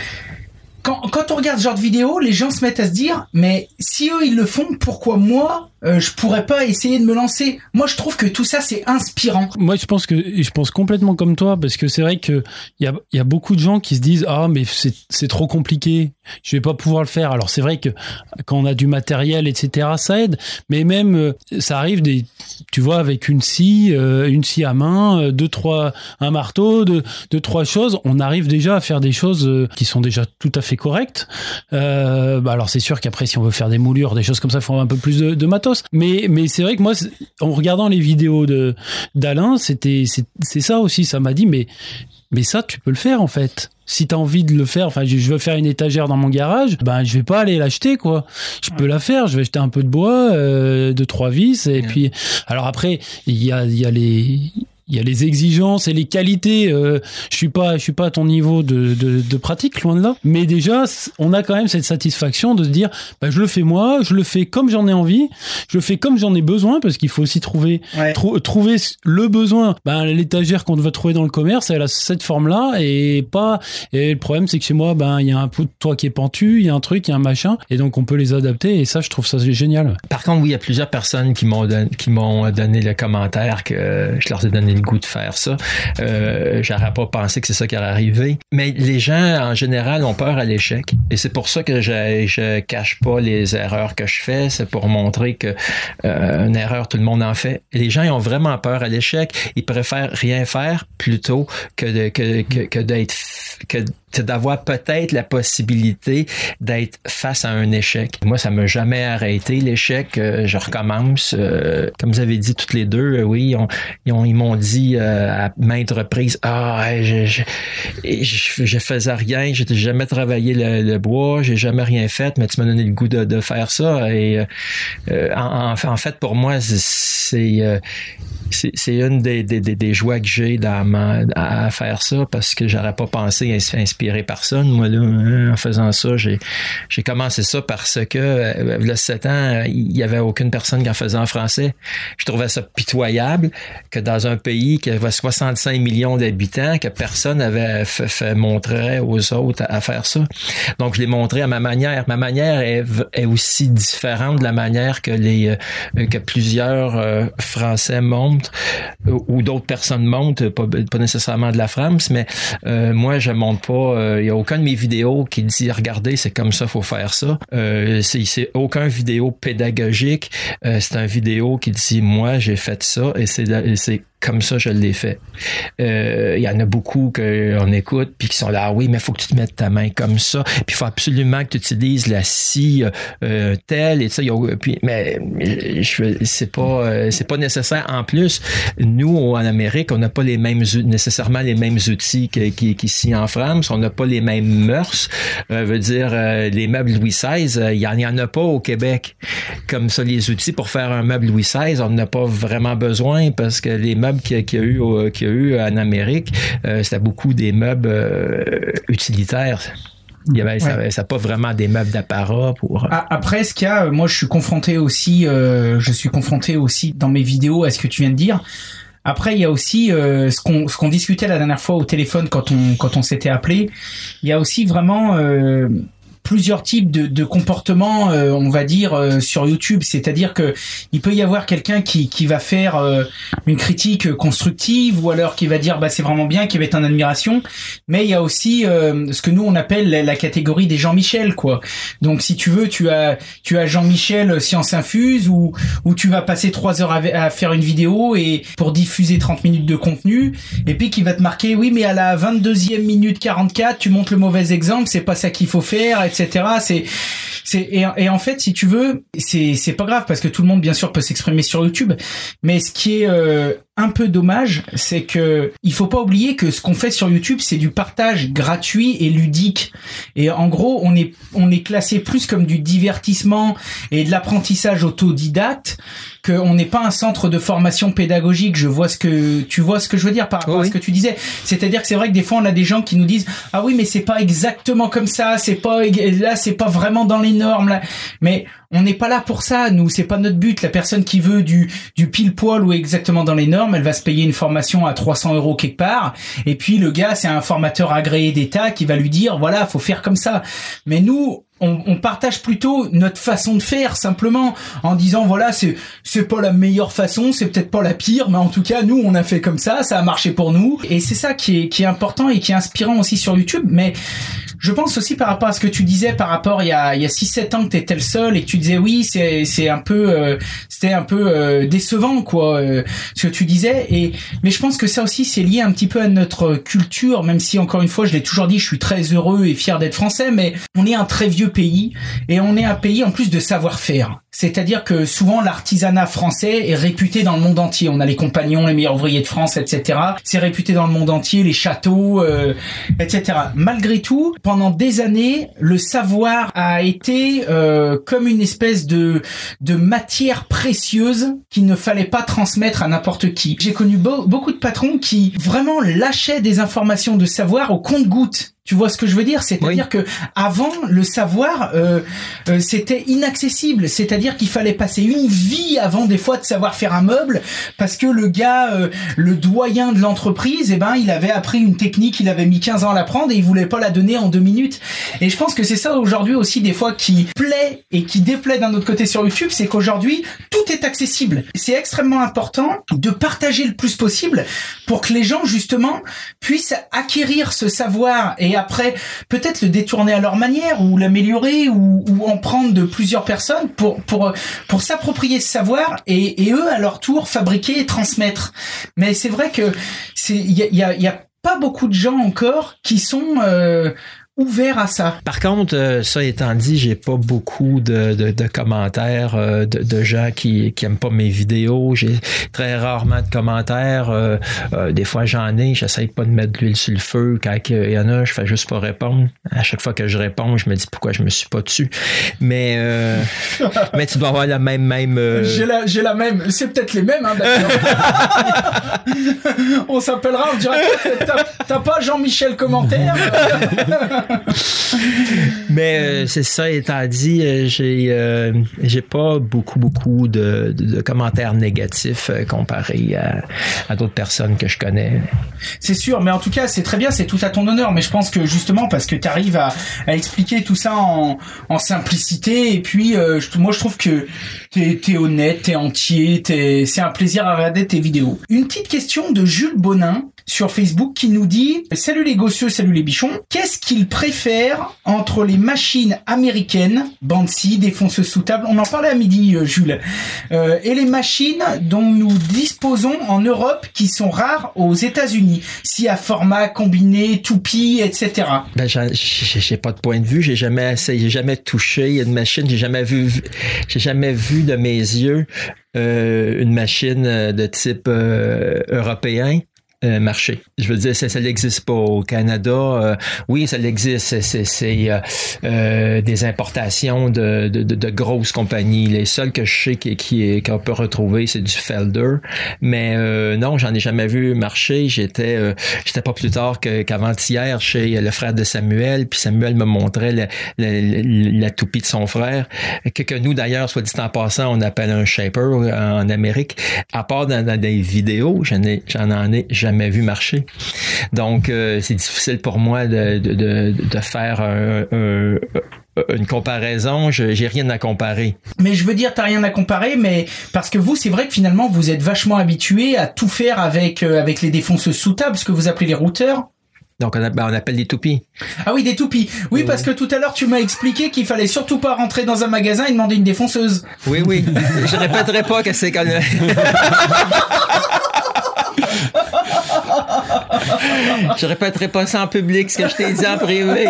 quand, quand on regarde ce genre de vidéo, les gens se mettent à se dire, mais si eux ils le font, pourquoi moi euh, je pourrais pas essayer de me lancer Moi, je trouve que tout ça c'est inspirant. Moi, je pense que je pense complètement comme toi parce que c'est vrai que il y a, y a beaucoup de gens qui se disent ah mais c'est trop compliqué, je vais pas pouvoir le faire. Alors c'est vrai que quand on a du matériel etc ça aide, mais même euh, ça arrive des tu vois avec une scie, euh, une scie à main, deux trois un marteau, deux, deux trois choses, on arrive déjà à faire des choses qui sont déjà tout à fait correctes. bah alors c'est sûr qu'après si on veut faire des moulures, des choses comme ça, il faut un peu plus de, de matos mais, mais c'est vrai que moi, en regardant les vidéos de d'Alain, c'était c'est ça aussi. Ça m'a dit, mais mais ça, tu peux le faire en fait. Si tu as envie de le faire, enfin, je veux faire une étagère dans mon garage, ben je vais pas aller l'acheter quoi. Je peux la faire. Je vais acheter un peu de bois, euh, de trois vis, et puis alors après il y a il y a les il y a les exigences et les qualités. Euh, je suis pas, je suis pas à ton niveau de, de, de, pratique, loin de là. Mais déjà, on a quand même cette satisfaction de se dire, bah, je le fais moi, je le fais comme j'en ai envie, je le fais comme j'en ai besoin, parce qu'il faut aussi trouver, trouver le besoin. Ben, l'étagère qu'on va trouver dans le commerce, elle a cette forme-là et pas. Et le problème, c'est que chez moi, ben, il y a un peu de toit qui est pentu, il y a un truc, il y a un machin, et donc on peut les adapter. Et ça, je trouve ça génial. Par contre, oui, il y a plusieurs personnes qui m'ont qui m'ont donné le commentaire que je leur ai donné le goût de faire ça. Euh, J'aurais pas pensé que c'est ça qui allait arriver. Mais les gens, en général, ont peur à l'échec. Et c'est pour ça que je, je cache pas les erreurs que je fais. C'est pour montrer que euh, une erreur, tout le monde en fait. Les gens, ils ont vraiment peur à l'échec. Ils préfèrent rien faire plutôt que de, que, que, que d'être que d'avoir peut-être la possibilité d'être face à un échec. Moi, ça m'a jamais arrêté l'échec. Euh, je recommence. Euh, comme vous avez dit toutes les deux, euh, oui, ils, ont, ils m'ont dit à maintes reprises, ah, je, je, faisais rien, j'ai jamais travaillé le, bois, j'ai jamais rien fait, mais tu m'as donné le goût de, faire ça. Et en, fait, pour moi, c'est c'est une des, des, joies que j'ai à faire ça parce que j'aurais pas pensé inspirer personne. Moi, là, hein, en faisant ça, j'ai, commencé ça parce que, euh, le 7 ans, il y avait aucune personne qui en faisait en français. Je trouvais ça pitoyable que dans un pays qui avait 65 millions d'habitants, que personne avait fait, montrer aux autres à, faire ça. Donc, je l'ai montré à ma manière. Ma manière est, aussi différente de la manière que les, euh, que plusieurs euh, Français montrent ou d'autres personnes montent, pas, nécessairement de la France, mais moi, je montre pas. Il y a aucun de mes vidéos qui dit regardez, c'est comme ça, faut faire ça. c'est, c'est aucun vidéo pédagogique. c'est un vidéo qui dit moi j'ai fait ça et c'est comme ça, je l'ai fait. Euh, il y en a beaucoup qu'on écoute puis qui sont là, ah oui, mais il faut que tu te mettes ta main comme ça. Puis il faut absolument que tu utilises la scie euh, telle et ça. puis, mais je, c'est pas euh, pas nécessaire. En plus, nous en Amérique, on n'a pas les mêmes nécessairement les mêmes outils qu'ici en France. On n'a pas les mêmes mœurs. Euh, veut dire les meubles Louis XVI, il y, en a pas au Québec. Comme ça, les outils pour faire un meuble Louis XVI, on n'a pas vraiment besoin parce que les meubles qu'il y, a eu a eu en Amérique, euh, c'était beaucoup des meubles euh, utilitaires. Il y avait, ça, pas vraiment des meubles d'apparat pour. Euh, après, ce qu'il y a, moi, je suis confronté aussi, je suis confronté aussi dans mes vidéos à ce que tu viens de dire. Après, il y a aussi ce qu'on ce qu'on discutait la dernière fois au téléphone quand on quand on s'était appelé. Il y a aussi vraiment plusieurs types de, de comportements, euh, on va dire, euh, sur YouTube. C'est-à-dire que il peut y avoir quelqu'un qui, qui va faire euh, une critique constructive ou alors qui va dire bah c'est vraiment bien, qui va être en admiration. Mais il y a aussi ce que nous on appelle la, catégorie des Jean-Michel, quoi. Donc si tu veux, tu as tu as Jean-Michel Science Infuse ou où tu vas passer trois heures à, faire une vidéo et pour diffuser 30 minutes de contenu et puis qui va te marquer oui mais à la 22e minute 44 tu montres le mauvais exemple, c'est pas ça qu'il faut faire, etc. C'est c'est et, en fait, si tu veux, c'est c'est pas grave parce que tout le monde bien sûr peut s'exprimer sur YouTube, mais ce qui est euh, un peu dommage, c'est que il faut pas oublier que ce qu'on fait sur YouTube, c'est du partage gratuit et ludique. Et en gros, on est on est classé plus comme du divertissement et de l'apprentissage autodidacte qu'on n'est pas un centre de formation pédagogique. Je vois ce que tu vois ce que je veux dire par rapport à ce que tu disais. C'est-à-dire que c'est vrai que des fois on a des gens qui nous disent ah oui mais c'est pas exactement comme ça, c'est pas là c'est pas vraiment dans les normes là. Mais on n'est pas là pour ça, nous, c'est pas notre but. La personne qui veut du, du pile poil ou exactement dans les normes, elle va se payer une formation à 300 euros quelque part. Et puis le gars, c'est un formateur agréé d'État qui va lui dire, voilà, faut faire comme ça. Mais nous, on, on, partage plutôt notre façon de faire simplement en disant voilà c'est c'est pas la meilleure façon c'est peut-être pas la pire mais en tout cas nous on a fait comme ça ça a marché pour nous et c'est ça qui est qui est important et qui est inspirant aussi sur YouTube mais je pense aussi par rapport à ce que tu disais par rapport il y a il y a 6 7 ans que tu étais le seul et que tu disais oui, c'est c'est un peu euh, c'était un peu euh, décevant quoi euh, ce que tu disais et mais je pense que ça aussi c'est lié un petit peu à notre culture même si encore une fois, je l'ai toujours dit, je suis très heureux et fier d'être français mais on est un très vieux pays et on est un pays en plus de savoir-faire. C'est-à-dire que souvent l'artisanat français est réputé dans le monde entier. On a les compagnons, les meilleurs ouvriers de France, etc. C'est réputé dans le monde entier, les châteaux, euh, etc. Malgré tout, pendant des années, le savoir a été euh, comme une espèce de matière précieuse qu'il ne fallait pas transmettre à n'importe qui. J'ai connu beaucoup de patrons qui vraiment lâchaient des informations de savoir au compte-gouttes tu vois ce que je veux dire? C'est-à-dire que avant le savoir euh, euh, c'était inaccessible, c'est-à-dire qu'il fallait passer une vie avant des fois de savoir faire un meuble parce que le gars euh, le doyen de l'entreprise, eh ben il avait appris une technique, il avait mis 15 ans à l'apprendre et il voulait pas la donner en deux minutes. Et je pense que c'est ça aujourd'hui aussi des fois qui plaît et qui déplaît d'un autre côté sur YouTube, c'est qu'aujourd'hui tout est accessible. C'est extrêmement important de partager le plus possible pour que les gens justement puissent acquérir ce savoir et après peut-être le détourner à leur manière ou l'améliorer ou, en prendre de plusieurs personnes pour pour pour s'approprier ce savoir et, eux à leur tour fabriquer et transmettre. Mais c'est vrai que c'est il y, a, y a pas beaucoup de gens encore qui sont euh, ouvert à ça. Par contre, euh, ça étant dit, j'ai pas beaucoup de, de, de commentaires euh, de, de, gens qui, qui aiment pas mes vidéos. J'ai très rarement de commentaires. Euh, des fois, j'en ai. J'essaye pas de mettre de l'huile sur le feu. Quand il y en a, je fais juste pas répondre. À chaque fois que je réponds, je me dis pourquoi je me suis pas dessus. Mais mais tu dois avoir la même même. J'ai la j'ai la même. C'est peut-être les mêmes. Hein, on s'appellera. On dira t'as pas Jean-Michel commentaire? Mais euh, c'est ça étant dit, euh, j'ai euh, j'ai pas beaucoup beaucoup de, de, commentaires négatifs comparé à, à d'autres personnes que je connais. C'est sûr, mais en tout cas c'est très bien, c'est tout à ton honneur. Mais je pense que justement parce que tu arrives à, à, expliquer tout ça en, en simplicité et puis moi je trouve que t'es es honnête, t'es entier, c'est un plaisir à regarder tes vidéos. Une petite question de Jules Bonin sur Facebook qui nous dit Salut les gossieux, salut les bichons. Qu'est-ce qu'ils préfèrent entre les machines américaines, Bansi, défonceuse sous table, on en parlait à midi, euh, Jules, euh, et les machines dont nous disposons en Europe qui sont rares aux États-Unis, si à format combiné, toupie, etc. Ben, j'ai pas de point de vue, j'ai jamais essayé, jamais touché une machine, j'ai jamais vu, j'ai jamais vu de mes yeux euh, une machine de type européen. Euh, marché. Je veux dire, ça, ça n'existe pas au Canada. Euh, oui, ça existe. C'est euh, des importations de, de, de, grosses compagnies. Les seuls que je sais qui, qui qu'on peut retrouver, c'est du Felder. Mais non, j'en ai jamais vu marcher. J'étais j'étais pas plus tard qu'avant-hier chez le frère de Samuel. Puis Samuel me montrait la, toupie de son frère. Que, que nous, d'ailleurs, soit dit en passant, on appelle un shaper en Amérique. À part dans, dans des vidéos, j'en ai j'en en ai jamais jamais vu marcher. Donc, euh, c'est difficile pour moi de, de, de, faire une comparaison, j'ai rien à comparer. Mais je veux dire, t'as rien à comparer, mais parce que vous, c'est vrai que finalement, vous êtes vachement habitué à tout faire avec euh, avec les défonceuses sous table, ce que vous appelez les routeurs. Donc on, ben, on, appelle des toupies. Ah oui, des toupies. Oui, parce que tout à l'heure tu m'as expliqué qu'il fallait surtout pas rentrer dans un magasin et demander une défonceuse. Oui, oui. je répéterai pas que c'est quand je répéterai pas ça en public, ce que je t'ai dit en privé.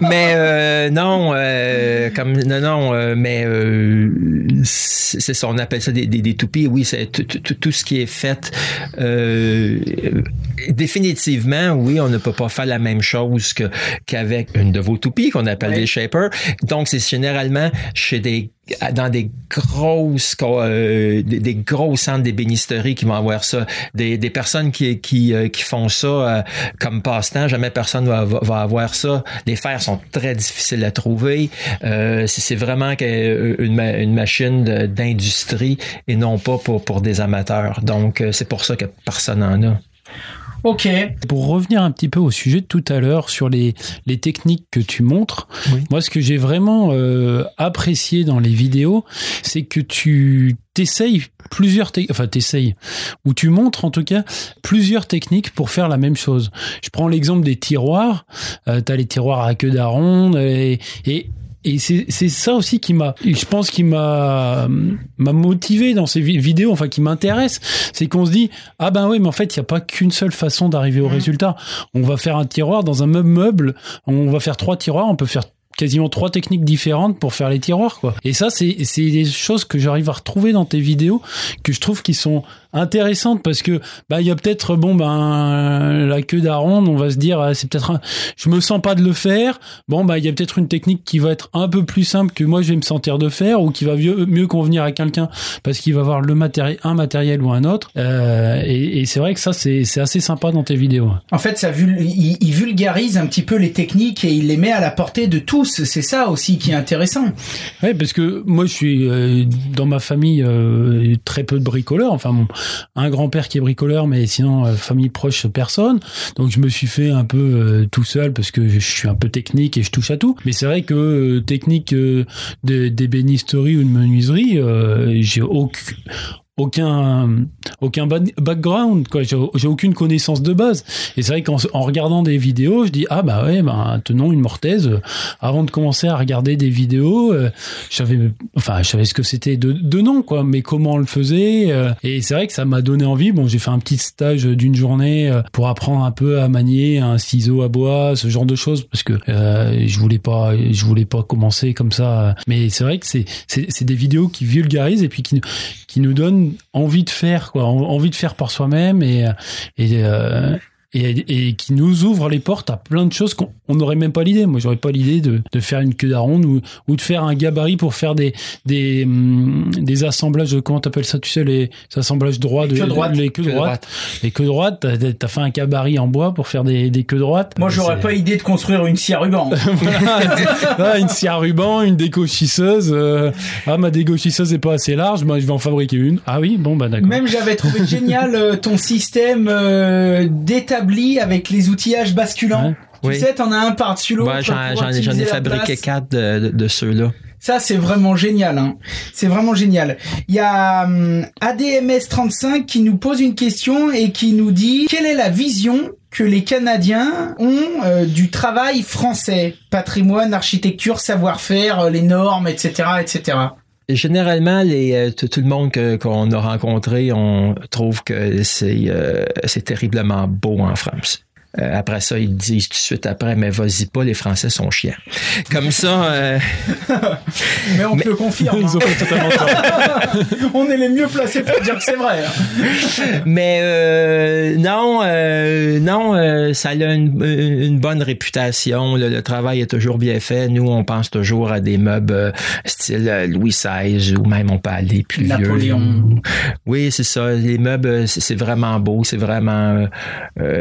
Mais euh, non, euh, comme non, non, euh, mais euh, c'est ça, on appelle ça des, des, des toupies. Oui, c'est tout ce qui est fait. Euh, définitivement, oui, on ne peut pas faire la même chose qu'avec une de vos toupies qu'on appelle des shapers. Donc, c'est généralement chez des dans des grosses euh, des, gros centres d'ébénisterie qui vont avoir ça. Des, des personnes qui qui, euh, qui font ça euh, comme passe-temps jamais personne va, va, avoir ça. Les fers sont très difficiles à trouver. C'est vraiment une, une machine d'industrie et non pas pour pour des amateurs. Donc c'est pour ça que personne en a Ok. Pour revenir un petit peu au sujet de tout à l'heure sur les, les techniques que tu montres, moi ce que j'ai vraiment euh, apprécié dans les vidéos, c'est que tu t'essayes plusieurs techniques, enfin t'essayes, ou tu montres en tout cas plusieurs techniques pour faire la même chose. Je prends l'exemple des tiroirs, euh, tu as les tiroirs à queue d'aronde et, et et c'est ça aussi qui m'a, je pense, qui m'a m'a motivé dans ces vidéos, enfin qui m'intéresse, c'est qu'on se dit ah ben oui, mais en fait il n'y a pas qu'une seule façon d'arriver au mmh. résultat. On va faire un tiroir dans un meuble meuble, on va faire trois tiroirs, on peut faire quasiment trois techniques différentes pour faire les tiroirs quoi. Et ça c'est c'est des choses que j'arrive à retrouver dans tes vidéos que je trouve qui sont intéressante parce que bah il y a peut-être bon ben la queue d'aronde on va se dire ah, c'est peut-être je me sens pas de le faire. Bon bah il y a peut-être une technique qui va être un peu plus simple que moi je vais me sentir de faire ou qui va mieux, mieux convenir à quelqu'un parce qu'il va avoir le matériel un matériel ou un autre. Euh, et, et c'est vrai que ça c'est c'est assez sympa dans tes vidéos. En fait ça vul il, il, vulgarise un petit peu les techniques et il les met à la portée de tous. C'est ça aussi qui est intéressant. Ouais parce que moi je suis euh, dans ma famille euh, très peu de bricoleurs. Enfin mon un grand-père qui est bricoleur, mais sinon euh, famille proche personne. Donc je me suis fait un peu euh, tout seul parce que je suis un peu technique et je touche à tout. Mais c'est vrai que euh, technique d'ébénisterie ou de menuiserie, j'ai aucun aucun aucun background quoi. J'ai aucune connaissance de base. Et c'est vrai qu'en en regardant des vidéos je dis ah bah ouais ben tenons une mortaise. Avant de commencer à regarder des vidéos euh, j'avais enfin je savais ce que c'était de, de nom quoi. Mais comment on le faisait euh, et c'est vrai que ça m'a donné envie. Bon j'ai fait un petit stage d'une journée euh, pour apprendre un peu à manier un ciseau à bois ce genre de choses parce que je voulais pas je voulais pas commencer comme ça. Mais c'est vrai que c'est c'est des vidéos qui vulgarisent et puis qui qui nous donnent envie de faire, quoi, envie de faire par soi-même et, et, euh, et, et, qui nous ouvre les portes à plein de choses qu'on n'aurait même pas l'idée. Moi, j'aurais pas l'idée de, de, faire une queue d'aronde ou, ou de faire un gabarit pour faire des des, hum, des assemblages. Comment t'appelles ça Tu sais les assemblages droits de, queues droites. les queues droites. Les queues droites. T'as as fait un gabarit en bois pour faire des, des queues droites. Moi, j'aurais pas idée de construire une scie à ruban. une scie à ruban, une décochisseuse. Euh, ah, ma décochisseuse est pas assez large. Moi, je vais en fabriquer une. Ah oui, bon bah d'accord. Même j'avais trouvé génial euh, ton système euh, d'état avec les outillages basculants. Tu sais, t'en as un par-dessus l'autre. j'en ai fabriqué quatre de, ceux-là. Ça, c'est vraiment génial. Hein. C'est vraiment génial. Il y a hum, ADMS35 qui nous pose une question et qui nous dit quelle est la vision que les Canadiens ont euh, du travail français, patrimoine, architecture, savoir-faire, euh, les normes, etc., etc. Généralement, les, euh, tout, le monde qu'on a rencontré, on trouve que c'est c'est terriblement beau en France. Euh, après ça, ils disent tout de suite après, mais vas-y pas, les Français sont chiants. Comme ça. Euh... mais on te le confirme. Hein. on est les mieux placés pour dire que c'est vrai. Hein. mais euh, non, non, ça a une, une bonne réputation. Le, travail est toujours bien fait. Nous, on pense toujours à des meubles style Louis XVI ou même on peut aller plus Napoléon. vieux. Oui, c'est ça. Les meubles, c'est vraiment beau, c'est vraiment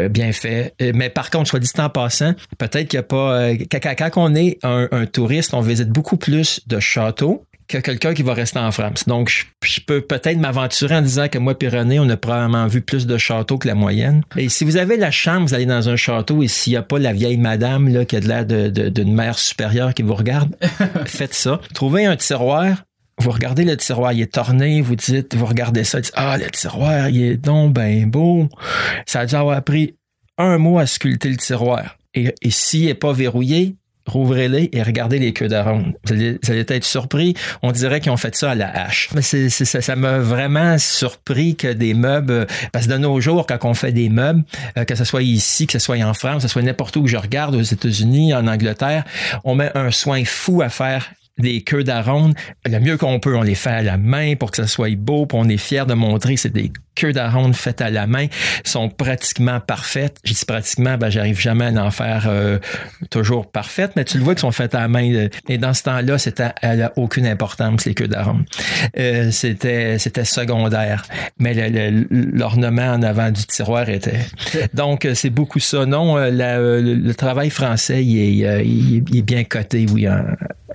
bien fait. Euh, mais par contre, soit dit en passant, peut-être qu'il n'y a pas. Euh, quand, on est un, touriste, on visite beaucoup plus de châteaux que quelqu'un qui va rester en France. Donc, je, peux peut-être m'aventurer en disant que moi René, on a probablement vu plus de châteaux que la moyenne. Et si vous avez la chance, vous allez dans un château et s'il n'y a pas la vieille madame là, qui a de l'air d'une mère supérieure qui vous regarde, faites ça. Trouvez un tiroir, vous regardez le tiroir, il est torné, vous dites, vous regardez ça, dites, ah, le tiroir, il est donc ben beau. Ça a dû avoir pris un mot à sculpter le tiroir. Et, s'il n'est pas verrouillé, rouvrez-les et regardez les queues d'aronde. Vous allez, être surpris. On dirait qu'ils ont fait ça à la hache. Mais c'est, ça, m'a vraiment surpris que des meubles, parce que de nos jours, quand on fait des meubles, euh, que ce soit ici, que ce soit en France, que ce soit n'importe où que je regarde, aux États-Unis, en Angleterre, on met un soin fou à faire des queues d'aronde. Le mieux qu'on peut, on les fait à la main pour que ça soit beau, puis on est fier de montrer c'est des queues d'aronde faites à la main, sont pratiquement parfaites. Je dis pratiquement, ben j'arrive jamais à en faire euh, toujours parfaites, mais tu le vois qu'ils sont faites à la main. Et dans ce temps-là, c'était elle a aucune importance les queues d'aronde. Euh, c'était c'était secondaire, mais l'ornement en avant du tiroir était. Donc c'est beaucoup ça. Non, euh, le, travail français il est, il est bien coté, oui,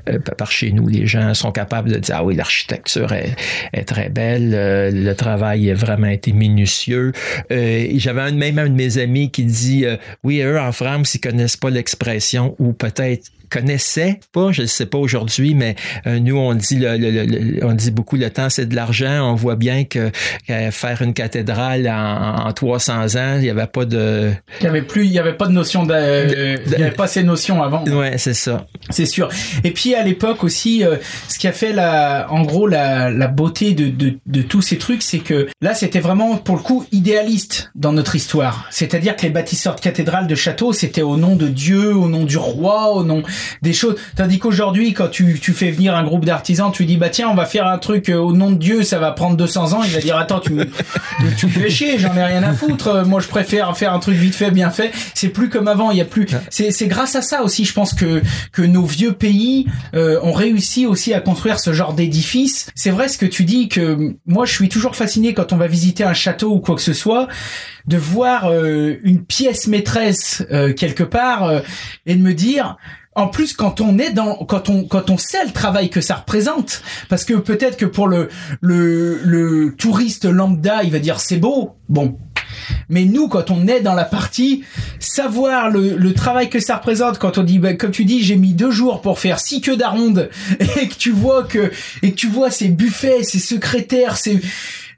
euh, par chez nous. Les gens sont capables de dire, ah oui, l'architecture est, très belle, euh, le travail a vraiment été minutieux. Euh, J'avais même un de mes amis qui dit, euh, oui, eux, en France, ils connaissent pas l'expression ou peut-être connaissait pas, je ne sais pas aujourd'hui, mais euh, nous on dit le, on dit beaucoup le temps c'est de l'argent. On voit bien que faire une cathédrale en, en 300 ans, il y avait pas de il y avait plus il y avait pas de notion de, il y avait pas ces notions avant. Ouais, c'est ça. C'est sûr. Et puis à l'époque aussi euh, ce qui a fait la en gros la, la beauté de, de, de tous ces trucs, c'est que là c'était vraiment pour le coup idéaliste dans notre histoire. C'est-à-dire que les bâtisseurs de cathédrales de châteaux, c'était au nom de Dieu, au nom du roi, au nom des choses. Tandis qu'aujourd'hui, quand tu, tu fais venir un groupe d'artisans, tu dis bah tiens, on va faire un truc euh, au nom de Dieu, ça va prendre 200 ans. Il va dire attends, tu tu fais chier, j'en ai rien à foutre. Moi, je préfère faire un truc vite fait, bien fait. C'est plus comme avant. Il y a plus. C'est c'est grâce à ça aussi, je pense que que nos vieux pays euh, ont réussi aussi à construire ce genre d'édifice. C'est vrai ce que tu dis que moi, je suis toujours fasciné quand on va visiter un château ou quoi que ce soit de voir euh, une pièce maîtresse quelque part et de me dire en plus quand on est dans quand on quand on sait le travail que ça représente parce que peut-être que pour le le le touriste lambda il va dire c'est beau bon. Mais nous, quand on est dans la partie, savoir le, le travail que ça représente, quand on dit, bah, comme tu dis, j'ai mis deux jours pour faire six queues d'aronde, et que tu vois que, et que tu vois ces buffets, ces secrétaires, ces,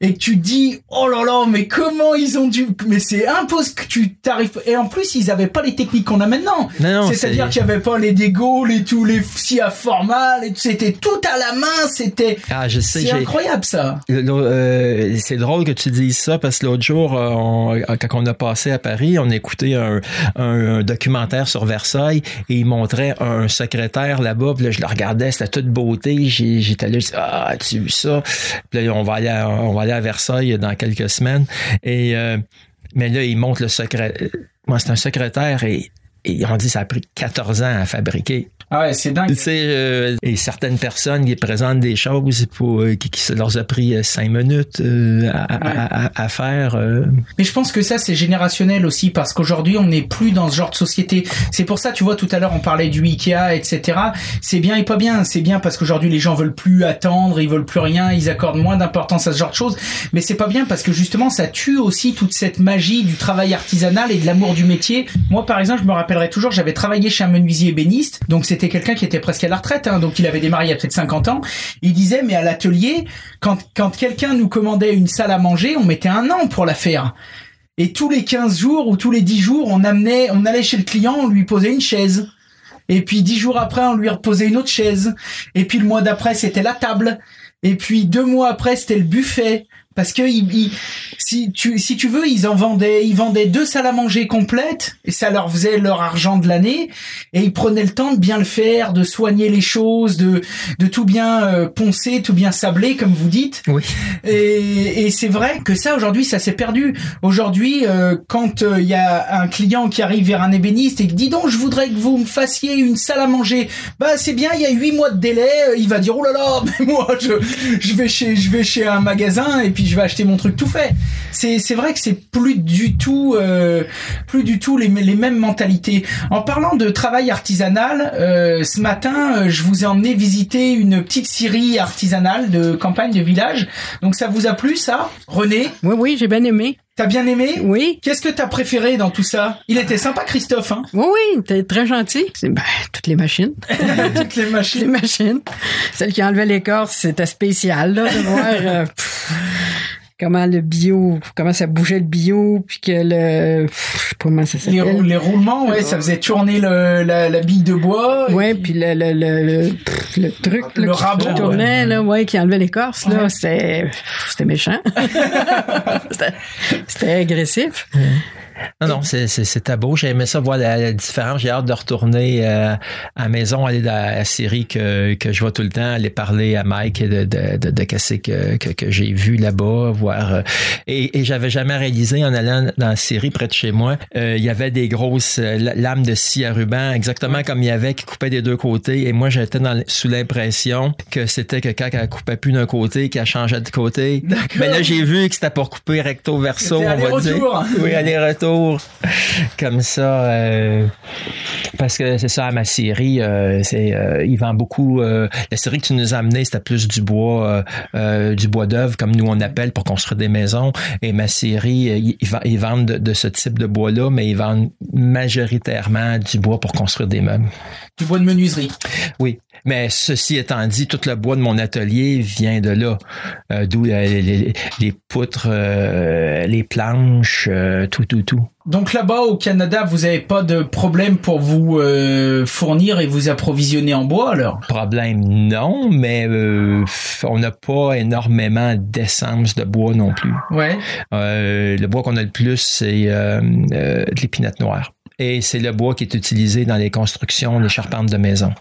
et que tu dis oh là là mais comment ils ont dû mais c'est impossible que tu t'arrives et en plus ils avaient pas les techniques qu'on a maintenant. C'est-à-dire qu'il y avait pas les dégos les tous les si à format c'était tout à la main c'était ah je sais c'est incroyable ça. Euh, c'est drôle que tu dises ça parce que l'autre jour euh, quand on a passé à Paris on écoutait un, un, documentaire sur Versailles et il montrait un secrétaire là-bas puis là je le regardais c'était toute beauté j'étais là ah tu vu ça puis là on va aller on va aller à Versailles dans quelques semaines. Et euh, mais là, il montre le secret. Moi, c'est un secrétaire et, et on dit que ça a pris 14 ans à fabriquer. Ah ouais, c'est dingue. Tu sais, euh, et certaines personnes qui présentent des choses pour, euh, qui, qui, leur a pris euh, cinq minutes à, à, à, faire. Mais je pense que ça, c'est générationnel aussi parce qu'aujourd'hui, on n'est plus dans ce genre de société. C'est pour ça, tu vois, tout à l'heure, on parlait du Ikea, etc. C'est bien et pas bien. C'est bien parce qu'aujourd'hui, les gens veulent plus attendre, ils veulent plus rien, ils accordent moins d'importance à ce genre de choses. Mais c'est pas bien parce que justement, ça tue aussi toute cette magie du travail artisanal et de l'amour du métier. Moi, par exemple, je me rappelle rappellerai toujours, j'avais travaillé chez un menuisier ébéniste, donc c'était quelqu'un qui était presque à la retraite, hein, donc il avait démarré il y a peut-être 50 ans. Il disait, mais à l'atelier, quand, quand quelqu'un nous commandait une salle à manger, on mettait un an pour la faire. Et tous les 15 jours ou tous les 10 jours, on amenait, on allait chez le client, on lui posait une chaise. Et puis dix jours après, on lui reposait une autre chaise. Et puis le mois d'après, c'était la table. Et puis deux mois après, c'était le buffet. Parce que si tu si tu veux, ils en vendaient ils vendaient deux salles à manger complètes et ça leur faisait leur argent de l'année et ils prenaient le temps de bien le faire, de soigner les choses, de de tout bien euh, poncer, tout bien sabler comme vous dites. Oui. Et, et c'est vrai que ça aujourd'hui ça s'est perdu. Aujourd'hui, euh, quand euh, il y a un client qui arrive vers un ébéniste et qui dit donc je voudrais que vous me fassiez une salle à manger, bah c'est bien, il y a huit mois de délai. Il va dire oh là là, mais moi je je vais chez je vais chez un magasin et puis je vais acheter mon truc tout fait. C'est c'est vrai que c'est plus du tout euh, plus du tout les les mêmes mentalités. En parlant de travail artisanal, euh, ce matin, euh, je vous ai emmené visiter une petite scierie artisanale de campagne de village. Donc ça vous a plu ça, René? Oui oui, j'ai bien aimé. T'as bien aimé? Oui. Qu'est-ce que t'as préféré dans tout ça? Il était sympa, Christophe, hein? Oui, oui, t'es très gentil. C'est ben, toutes les machines. Toutes les machines. les machines. Celle qui enlevait l'écorce, c'était spécial, là, de voir euh, comment le bio, comment ça bougeait le bio, puis que le, je sais pas comment ça Les, s'appelle. rou- les roulements, ouais, ça faisait tourner le, la, la bille de bois. Ouais, puis- puis le, le, le, le, truc Le là, qui rabot, tournait, là, ouais, qui enlevait l'écorce, là, Ouais. c'était, c'était méchant. c'était, c'était agressif. Non, non, c'est- c'était beau. J'ai aimé ça, voir la, la différence. J'ai hâte de retourner euh, à la maison, aller dans la série que, que je vois tout le temps, aller parler à Mike de, de, de, de qu'est-ce que, que, que j'ai vu là-bas, voir. euh, et et j'avais jamais réalisé en allant dans la série près de chez moi, euh, il y avait des grosses la- lames de scie à ruban, exactement comme il y avait qui coupaient des deux côtés. Et moi, j'étais sous l'impression que c'était que quand elle coupait plus d'un côté, qu'elle changeait de côté. Mais là, j'ai vu que c'était pour couper recto verso, C'était on va dire. Oui, aller-retour. Comme ça. euh, parce que c'est ça, ma série, euh, c'est, euh, il vend beaucoup. la série que tu nous as amené, c'était plus du bois, du bois d'œuvre, comme nous on appelle, pour construire des maisons. Et ma série, ils, ils vendent de, de ce type de bois-là, mais ils vendent majoritairement du bois pour construire des meubles. Du bois de menuiserie. Oui, mais ceci étant dit, tout le bois de mon atelier vient de là, Euh, d'où euh, les, les- les poutres, euh, les planches, euh, tout, tout, tout. Donc là-bas au Canada, vous avez pas de problème pour vous euh, fournir et vous approvisionner en bois alors? Problème, non, mais euh, on n'a pas énormément d'essence de bois non plus. Ouais. Euh, le bois qu'on a le plus, c'est de l'épinette noire. Et c'est le bois qui est utilisé dans les constructions, les charpentes de maison.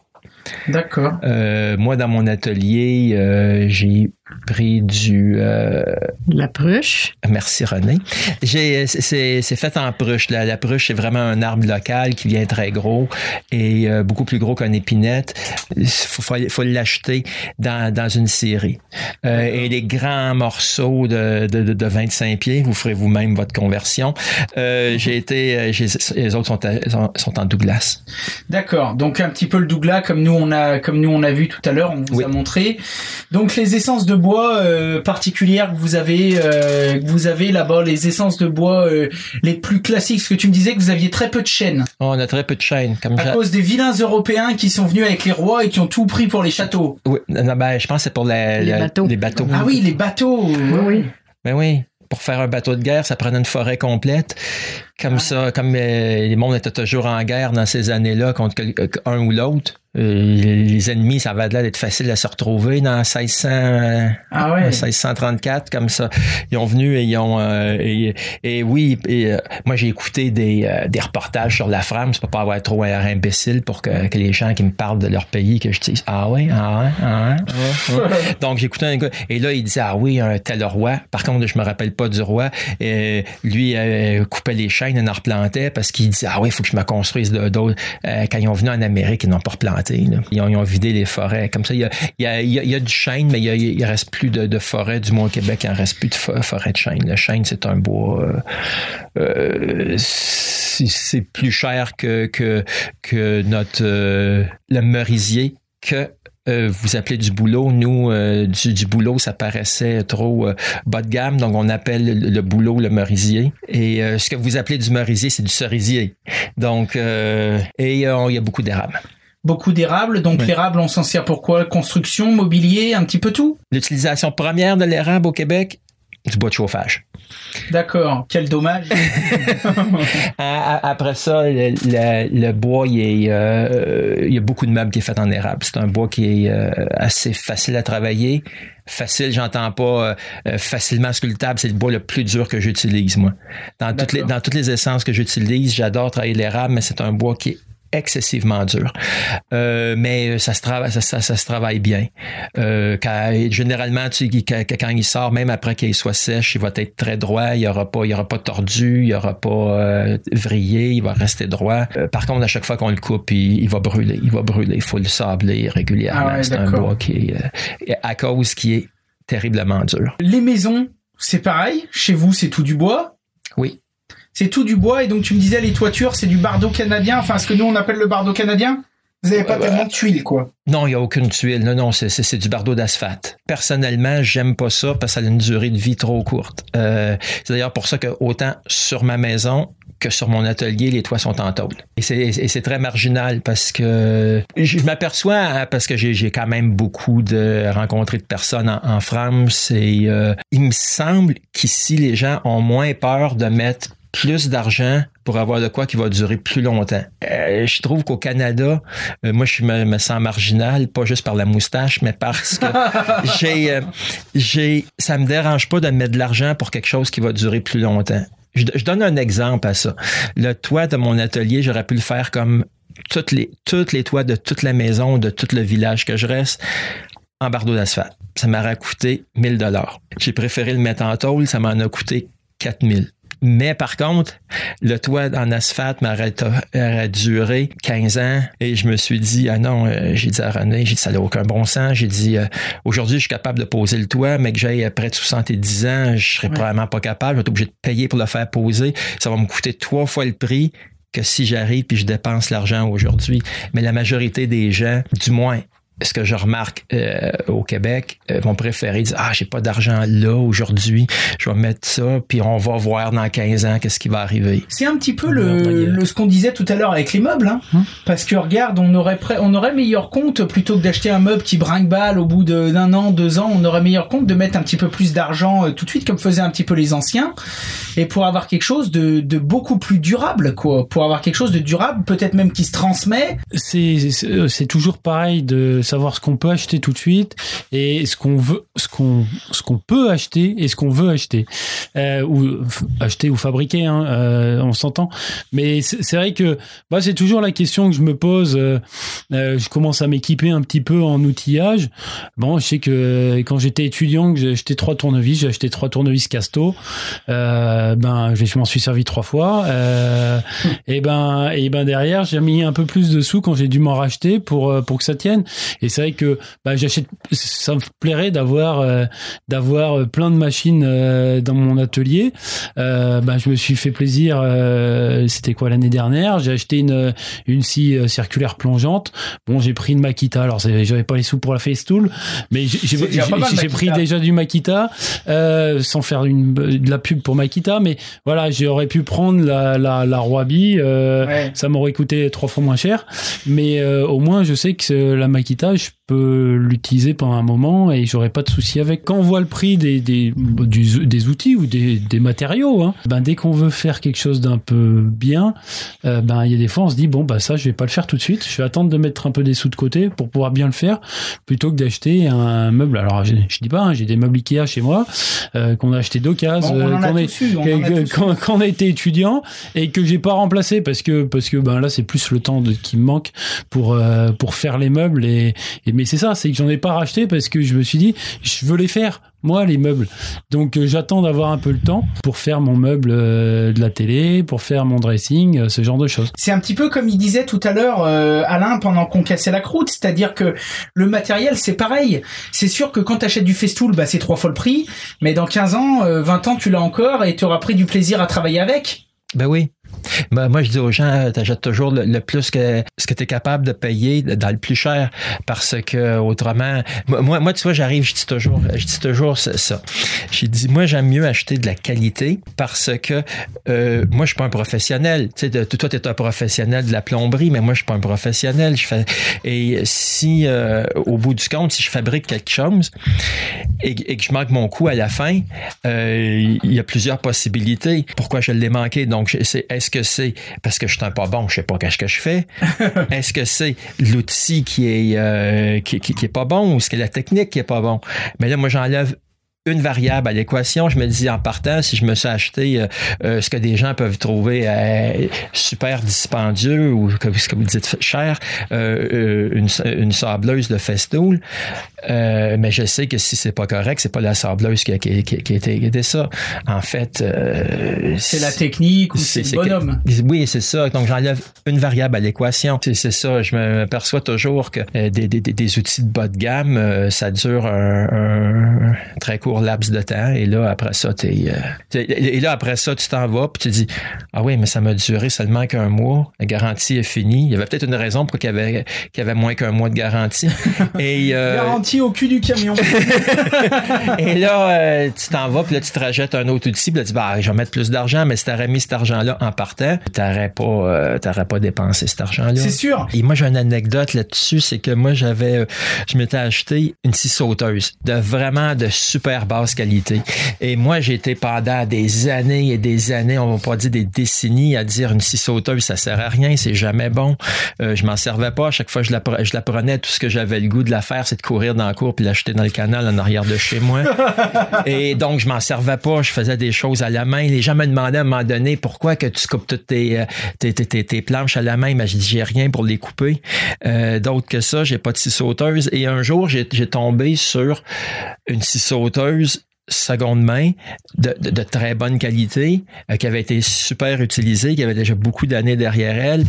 D'accord. Euh, moi, dans mon atelier, euh, j'ai pris du... euh, La pruche. Merci René. J'ai, c'est, c'est fait en pruche. La, la pruche, c'est vraiment un arbre local qui vient très gros et euh, beaucoup plus gros qu'un épinette. Il faut, faut, faut l'acheter dans, dans une série. Euh, et les grands morceaux de, de, de, de 25 pieds, vous ferez vous-même votre conversion. Euh, j'ai été, j'ai, les autres sont, à- sont, sont en Douglas. D'accord. Donc un petit peu le Douglas comme nous on a comme nous on a vu tout à l'heure, on vous Oui. a montré. Donc les essences de bois euh, particulières que vous avez euh, que vous avez là-bas, les essences de bois euh, les plus classiques. Ce que tu me disais que vous aviez très peu de chênes On a très peu de chaînes. Comme à cause des vilains Européens qui sont venus avec les rois et qui ont tout pris pour les châteaux. Oui, non, ben, je pense que c'est pour la- Les la- bateaux. les bateaux. Ah oui, les bateaux. Oui, oui. Ben oui. Pour faire un bateau de guerre, ça prenait une forêt complète. Comme ça, comme euh, les mondes étaient toujours en guerre dans ces années-là contre euh, un ou l'autre. euh, les ennemis, ça avait l'air d'être facile à se retrouver dans 1600, Ah ouais. 1634, comme ça. Ils ont venu et ils ont... euh, et, et oui, et, euh, moi j'ai écouté des, euh, des reportages sur la France, pour pas avoir trop l'air imbécile pour que, que les gens qui me parlent de leur pays, que je dise « Ah ouais, ah ouais, ah ouais. ouais, ouais. Donc j'écoutais un gars, et là il disait « Ah oui, un tel roi. » Par contre, je me rappelle pas du roi. Et lui coupait les chaînes en replantait parce qu'il disait « Ah oui, il faut que je me construise d'autres. Euh, quand ils ont venu en Amérique, ils n'ont pas replanté. Ils, ont, vidé les forêts. Comme ça, il y a, il y a, du chêne, mais il, il reste plus de, de forêt. Du moins au Québec, il en reste plus de fo- forêt de chêne. Le chêne, c'est un bois... euh, euh, c'est plus cher que, que, que notre... le merisier que euh, vous appelez du boulot. Nous, euh, du, boulot, ça paraissait trop bas de gamme, donc on appelle le, boulot le merisier. Et ce que vous appelez du merisier, c'est du cerisier. Donc, et il y a beaucoup d'érables beaucoup d'érables. Donc l'érable, on s'en sert pour quoi? Construction, mobilier, un petit peu tout? L'utilisation première de l'érable au Québec, du bois de chauffage. D'accord, quel dommage. Après ça, le, bois, euh, il, y a beaucoup de meubles qui est fait en érable. C'est un bois qui est euh, assez facile à travailler. Facile, j'entends pas euh, facilement sculptable, c'est le bois le plus dur que j'utilise, moi. Dans toutes, les, dans toutes les essences que j'utilise, j'adore travailler l'érable, mais c'est un bois qui est excessivement dur. Euh, mais ça se travaille, ça, ça, se travaille bien. Euh, généralement, tu, quand il sort, même après qu'il soit sèche, il va être très droit. Il y aura pas, il aura pas tordu, il y aura pas euh, vrillé. Il va rester droit. Euh, par contre, à chaque fois qu'on le coupe, il, va brûler. Il va brûler. Il faut le sabler régulièrement. Ah c'est un bois qui est à cause qui est terriblement dur. Les maisons, c'est pareil? Chez vous, c'est tout du bois? Oui c'est tout du bois et donc tu me disais les toitures c'est du bardeau canadien, enfin ce que nous on appelle le bardeau canadien. Vous n'avez pas tellement de tuiles, quoi. Non, il n'y a aucune tuile. Non, non, c'est du bardeau d'asphalte. Personnellement, j'aime pas ça parce que ça a une durée de vie trop courte. Euh, c'est d'ailleurs pour ça que autant sur ma maison que sur mon atelier, les toits sont en tôle. Et c'est très marginal parce que je m'aperçois, hein, parce que j'ai quand même beaucoup de rencontré de personnes en, France, et euh, il me semble qu'ici, les gens ont moins peur de mettre plus d'argent pour avoir de quoi qui va durer plus longtemps. Euh, je trouve qu'au Canada, euh, moi je me, sens marginal, pas juste par la moustache, mais parce que j'ai, euh, j'ai, ça me dérange pas de mettre de l'argent pour quelque chose qui va durer plus longtemps. Je, donne un exemple à ça. Le toit de mon atelier, j'aurais pu le faire comme toutes les, toutes les toits de toute la maison, de tout le village que je reste, en bardeau d'asphalte. Ça m'aurait coûté 1000 dollars. J'ai préféré le mettre en tôle, ça m'en a coûté 4000. Mais par contre, le toit en asphalte m'aurait duré 15 ans et je me suis dit, ah non, euh, j'ai dit à René, j'ai dit, ça n'a aucun bon sens. J'ai dit, euh, aujourd'hui, je suis capable de poser le toit, mais que j'aille près de 70 ans, je serais probablement pas capable. Je vais être obligé de payer pour le faire poser. Ça va me coûter trois fois le prix que si j'arrive puis je dépense l'argent aujourd'hui. Mais la majorité des gens, du moins ce que je remarque euh, au Québec, euh, vont préférer dire ah j'ai pas d'argent là aujourd'hui, je vais mettre ça puis on va voir dans 15 ans qu'est-ce qui va arriver. C'est un petit peu le, ce qu'on disait tout à l'heure avec les meubles hein? Hum. parce que regarde, on aurait on aurait meilleur compte plutôt que d'acheter un meuble qui brinque balle au bout d'un an, deux ans, on aurait meilleur compte de mettre un petit peu plus d'argent euh, tout de suite comme faisaient un petit peu les anciens et pour avoir quelque chose de, de beaucoup plus durable quoi, pour avoir quelque chose de durable, peut-être même qui se transmet. C'est c'est toujours pareil de savoir ce qu'on peut acheter tout de suite et ce qu'on veut, ce qu'on, ce qu'on peut acheter et ce qu'on veut acheter euh, ou acheter ou fabriquer. Hein, euh, on s'entend. Mais c'est vrai que bah, c'est toujours la question que je me pose. Euh, je commence à m'équiper un petit peu en outillage. Bon, je sais que quand j'étais étudiant, que j'ai acheté trois tournevis, j'ai acheté trois tournevis Casto. Ben, je m'en suis servi trois fois. et ben, et ben derrière, j'ai mis un peu plus de sous quand j'ai dû m'en racheter pour pour que ça tienne. Et c'est vrai que bah, j'achète, ça me plairait d'avoir euh, d'avoir euh, plein de machines euh, dans mon atelier. Bah, je me suis fait plaisir. C'était quoi l'année dernière? J'ai acheté une une scie circulaire plongeante. Bon, j'ai pris une Makita. Alors j'avais pas les sous pour la Festool, mais j'ai pris déjà du Makita sans faire une, de la pub pour Makita. Mais voilà, j'aurais pu prendre la la, la Roabi. Ça m'aurait coûté trois fois moins cher. Mais au moins, je sais que la Makita je peux l'utiliser pendant un moment et j'aurai pas de souci avec. Quand on voit le prix des, des, des outils ou des, des matériaux, hein, ben dès qu'on veut faire quelque chose d'un peu bien, euh, ben il y a des fois on se dit bon bah ça je vais pas le faire tout de suite, je vais attendre de mettre un peu des sous de côté pour pouvoir bien le faire plutôt que d'acheter un meuble. Alors je, dis pas, hein, j'ai des meubles Ikea chez moi euh, qu'on a acheté d'occasion euh, quand, on a été étudiant et que j'ai pas remplacé parce que parce que ben là c'est plus le temps de, qui me manque pour pour faire les meubles et, mais c'est ça, c'est que j'en ai pas racheté parce que je me suis dit, je veux les faire moi les meubles. Donc euh, j'attends d'avoir un peu le temps pour faire mon meuble euh, de la télé, pour faire mon dressing, euh, ce genre de choses. C'est un petit peu comme il disait tout à l'heure Alain pendant qu'on cassait la croûte, c'est-à-dire que le matériel c'est pareil. C'est sûr que quand tu achètes du festool, bah c'est trois fois le prix, mais dans 15 ans, 20 ans tu l'as encore et tu auras pris du plaisir à travailler avec. Ben oui. Moi, je dis aux gens, t'achètes toujours le, plus que ce que tu es capable de payer dans le plus cher parce que autrement, moi, moi tu vois, j'arrive, je dis toujours, je dis toujours ça. J'ai dit, moi, j'aime mieux acheter de la qualité parce que euh, moi, je suis pas un professionnel. Tu sais, toi, tu es un professionnel de la plomberie, mais moi, je suis pas un professionnel. Et si, euh, au bout du compte, si je fabrique quelque chose et, que je manque mon coût à la fin, euh, il y a plusieurs possibilités. Pourquoi je l'ai manqué? Donc, c'est, est-ce que c'est? Parce que je suis un pas bon, je sais pas qu'est-ce que je fais? est-ce que c'est l'outil qui est, euh, qui, qui, qui, est pas bon ou est-ce que la technique qui est pas bon? Mais là, moi, j'enlève une variable à l'équation. Je me dis en partant, si je me suis acheté euh, euh, ce que des gens peuvent trouver euh, super dispendieux ou ce que vous dites cher, une, une, sableuse de festool, mais je sais que si c'est pas correct, c'est pas la sableuse qui a, qui, qui, qui a été ça. En fait, c'est la technique ou c'est le bonhomme. oui, c'est ça. Donc j'enlève une variable à l'équation. C'est ça. Je me perçois toujours que des, des, des, outils de bas de gamme, ça dure un, un très court laps de temps. Et là, après ça, t'es, euh, et là, après ça, tu t'en vas, puis tu dis, ah oui, mais ça m'a duré seulement qu'un mois. La garantie est finie. Il y avait peut-être une raison pour qu'il y avait, qu'il y avait moins qu'un mois de garantie. et, euh, garantie au cul du camion. et là, euh, tu t'en vas, puis là, tu te rajettes un autre outil, puis là, tu dis, bah, je vais mettre plus d'argent, mais si t'aurais mis cet argent-là en partant, t'aurais pas, t'aurais pas dépensé cet argent-là. C'est sûr. Et moi, j'ai une anecdote là-dessus, c'est que moi, j'avais, je m'étais acheté une scie sauteuse de vraiment de super basse qualité. Et moi, j'ai été pendant des années et des années, on va pas dire des décennies, à dire une scie sauteuse, ça sert à rien, c'est jamais bon. Euh, je m'en servais pas. À chaque fois je la, je la prenais, tout ce que j'avais le goût de la faire, c'est de courir dans la cour puis l'acheter dans le canal en arrière de chez moi. et donc, je m'en servais pas. Je faisais des choses à la main. Les gens me demandaient à un moment donné pourquoi que tu coupes toutes tes, euh, tes, tes, tes, planches à la main? Mais j'ai dit, j'ai rien pour les couper. Euh, D'autre que ça, j'ai pas de scie sauteuse. Et un jour, j'ai tombé sur une scie sauteuse seconde main de, très bonne qualité euh, qui avait été super utilisée, qui avait déjà beaucoup d'années derrière elle.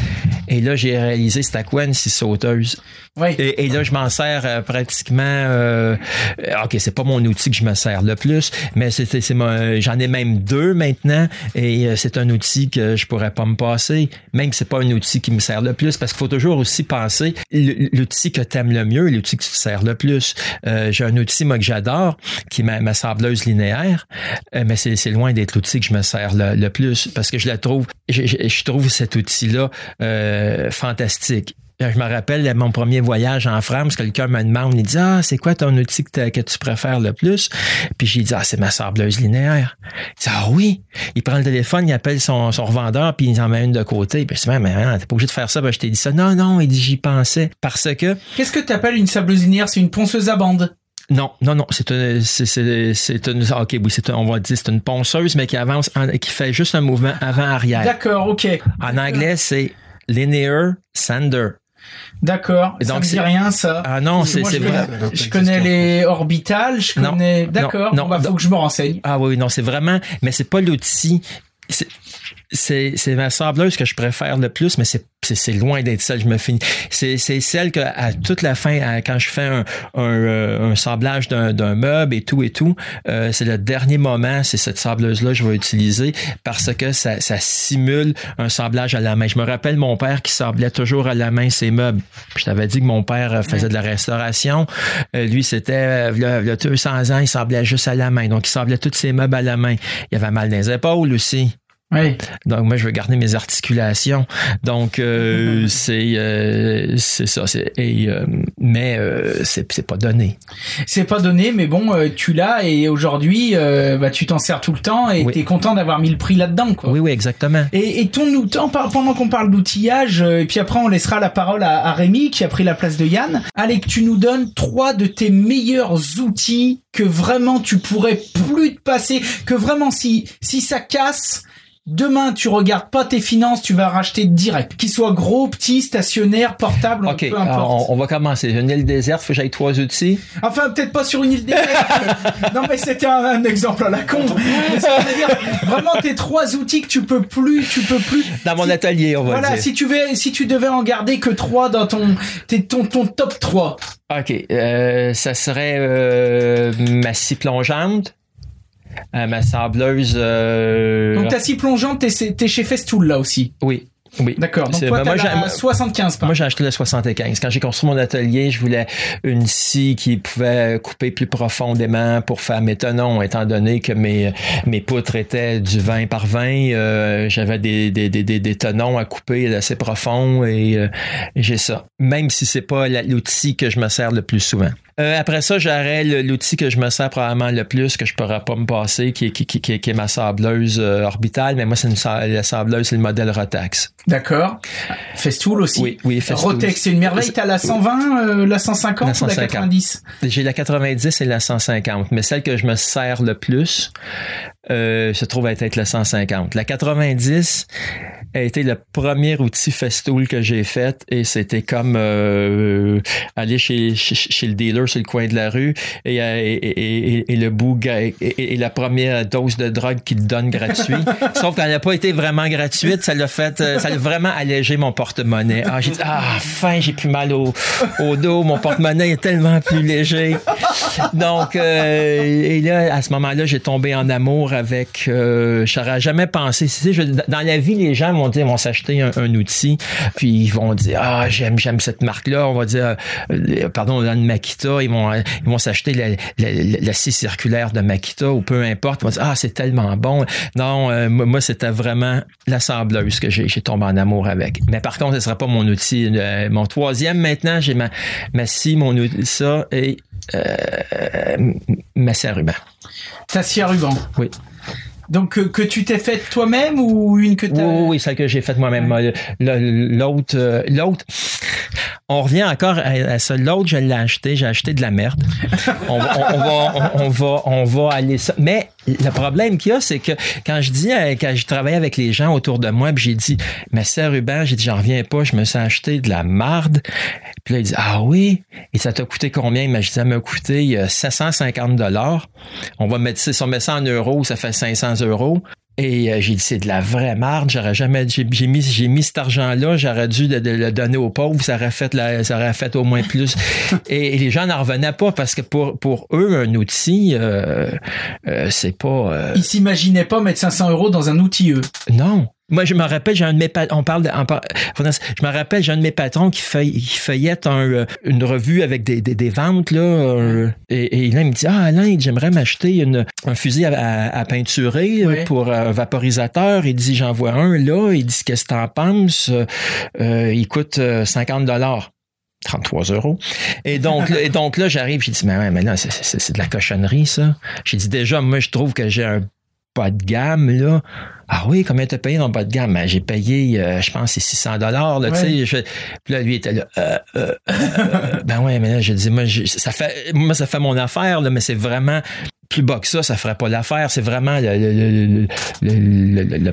Et là, j'ai réalisé c'était quoi une scie sauteuse? Oui. Et, là, je m'en sers euh, pratiquement. Euh, ok, c'est pas mon outil que je me sers le plus, mais c'est, j'en ai même deux maintenant, et c'est un outil que je pourrais pas me passer, même si c'est pas un outil qui me sert le plus, parce qu'il faut toujours aussi penser l'outil que tu aimes le mieux, l'outil que tu te sers le plus. j'ai un outil moi que j'adore, qui est ma, sableuse linéaire, euh, mais c'est loin d'être l'outil que je me sers le, plus parce que je la trouve, je, je, trouve cet outil-là euh, fantastique. Je me rappelle mon premier voyage en France, quelqu'un me demande, il dit Ah, c'est quoi ton outil que, que, tu préfères le plus? Puis j'ai dit Ah, c'est ma sableuse linéaire. Il dit Ah oui. Il prend le téléphone, il appelle son, son revendeur, puis il en met une de côté. Puis je dis Mais hein, t'es pas obligé de faire ça, ben, je t'ai dit ça. Non, non, il dit j'y pensais. Parce que. Qu'est-ce que tu appelles une sableuse linéaire? C'est une ponceuse à bande. Non, non, non, c'est une, c'est, c'est une, ok, oui, c'est on va dire, c'est une ponceuse, mais qui avance, qui fait juste un mouvement avant-arrière. D'accord, ok. En anglais, c'est linear sander. D'accord. Ça me dit rien, ça. Ah non, c'est, c'est vrai. Je connais les orbitales, je connais. D'accord. Non, bah, faut que je me renseigne. Ah oui, non, c'est vraiment, mais c'est pas l'outil. C'est, c'est, c'est ma sableuse que je préfère le plus, mais c'est c'est loin d'être celle je me finis. C'est celle que à toute la fin, quand je fais un, un, euh, un d'un meuble et tout et tout, euh, c'est le dernier moment, c'est cette sableuse-là que je vais utiliser parce que ça, ça simule un sablage à la main. Je me rappelle mon père qui sablait toujours à la main ses meubles. Je t'avais dit que mon père euh, faisait de la restauration. lui, c'était y a 200 ans, il sablait juste à la main. Donc, il sablait tous ses meubles à la main. Il avait mal les épaules aussi. Donc moi je veux garder mes articulations. Donc euh, c'est euh, c'est ça. Et euh, mais c'est c'est pas donné. C'est pas donné, mais bon tu l'as et aujourd'hui bah tu t'en sers tout le temps et tu es content d'avoir mis le prix là-dedans quoi. Oui oui exactement. Et, et ton pendant qu'on parle d'outillage et puis après on laissera la parole à, à Rémi qui a pris la place de Yann. Allez que tu nous donnes trois de tes meilleurs outils que vraiment tu pourrais plus te passer, que vraiment si si ça casse Demain, tu regardes pas tes finances, tu vas racheter direct. Qu'il soit gros, petit, stationnaire, portable, peu importe. On, va commencer. Une île déserte, faut que j'aille trois outils. Enfin, peut-être pas sur une île déserte. non, mais c'était un, exemple à la con. vraiment tes trois outils que tu peux plus, tu peux plus. Dans mon atelier, on va voilà, dire. si tu veux, si tu devais en garder que trois dans ton, ton, ton top 3. OK. Euh, ça serait euh, ma scie plongeante ma sableuse. Donc ta scie plongeante, t'es, t'es chez Festool là aussi. Oui. Oui. D'accord. Donc toi, ben, moi, 75 Moi, j'ai acheté la 75. Quand j'ai construit mon atelier, je voulais une scie qui pouvait couper plus profondément pour faire mes tenons, étant donné que mes, mes poutres étaient du 20 par 20. Euh, j'avais des, des, des, des, tenons à couper assez profonds et, euh, et j'ai ça. Même si c'est pas l'outil que je me sers le plus souvent. Euh, après ça, j'aurais l'outil que je me sers probablement le plus, que je pourrais pas me passer, qui est, qui, qui, qui est ma sableuse euh, orbitale, mais moi, c'est une la sableuse, c'est le modèle Rotex. D'accord. Festool aussi. Oui, oui, Festool. Rotex, c'est une merveille. T'as la 120, euh, la 150 la 150. ou la 90? J'ai la 90 et la 150, mais celle que je me sers le plus, euh, se trouve à être la 150. La 90 a été le premier outil Festool que j'ai fait et c'était comme euh, aller chez, chez, le dealer sur le coin de la rue et, euh, et, et, le bout et, la première dose de drogue qu'il te donne gratuit. Sauf qu'elle n'a pas été vraiment gratuite, ça l'a fait, ça l'a vraiment allégé mon porte-monnaie. Ah, j'ai dit, ah, enfin, j'ai plus mal au, au dos, mon porte-monnaie est tellement plus léger. Donc, et là, à ce moment-là, j'ai tombé en amour avec. Euh, J'aurais jamais pensé. dans la vie, les gens vont dire, vont s'acheter un, outil, puis ils vont dire, ah, j'aime, j'aime cette marque-là. On va dire, euh, pardon, dans Makita, ils vont, ils vont s'acheter la, scie circulaire de Makita ou peu importe. Ils vont dire, ah, c'est tellement bon. Non, euh, moi, c'était vraiment l'assembleuse que j'ai, j'ai tombé en amour avec. Mais par contre, ce sera pas mon outil. Euh, mon troisième maintenant, j'ai ma, ma scie, mon outil, ça et euh, ma scie à ruban. Ta scie à ruban. Oui. Donc que, tu t'es faite toi-même ou une que tu Oui, oui, celle que j'ai faite moi-même. L'autre, euh, l'autre, on revient encore à, ça. L'autre, je l'ai acheté, j'ai acheté de la merde. On, va, on, va, on va aller ça. Mais le problème qu'il y a, c'est que quand je dis, euh, quand je travaille avec les gens autour de moi, puis j'ai dit, mais sœur Ruben, j'ai dit, j'en reviens pas, je me suis acheté de la marde. Puis là, il dit, ah oui? Et ça t'a coûté combien? Il m'a dit, ça m'a coûté 750 euh, dollars. On va mettre, si on met ça en euros, ça fait 500 euros. Et euh, j'ai dit, c'est de la vraie marde. J'aurais jamais, j'ai, mis, j'ai mis cet argent-là. J'aurais dû le donner aux pauvres. Ça aurait fait, la, ça aurait fait au moins plus. et, les gens n'en revenaient pas parce que pour, pour eux, un outil, euh, euh, c'est pas. Ils s'imaginaient pas mettre 500 euros dans un outil, eux. Non. Moi, je me rappelle, j'ai un de mes patrons, on parle de, je me rappelle, j'ai un de mes patrons qui, feuille, qui feuillette un, une revue avec des, des, des ventes, là, et, et, là, il me dit, ah, Alain, j'aimerais m'acheter un fusil à, à, peinturer pour un vaporisateur. Il dit, j'en vois un, là. Il dit, qu'est-ce que t'en penses? Euh, il coûte 50 dollars. 33 euros. Et donc, et donc là, j'arrive, j'ai dit, mais, ouais, mais là, c'est de la cochonnerie, ça. J'ai dit, déjà, moi, je trouve que j'ai un pas de gamme, là. Ah oui, combien t'as payé dans le bas de gamme? Ben, j'ai payé, euh, je pense, c'est 600 dollars, là, tu sais. Puis là, lui, était là, euh, euh, ben ouais, mais là, je dis, moi, ça fait, moi, ça fait mon affaire, là, mais c'est vraiment plus bas que ça, ça ferait pas l'affaire. C'est vraiment le, le, le, le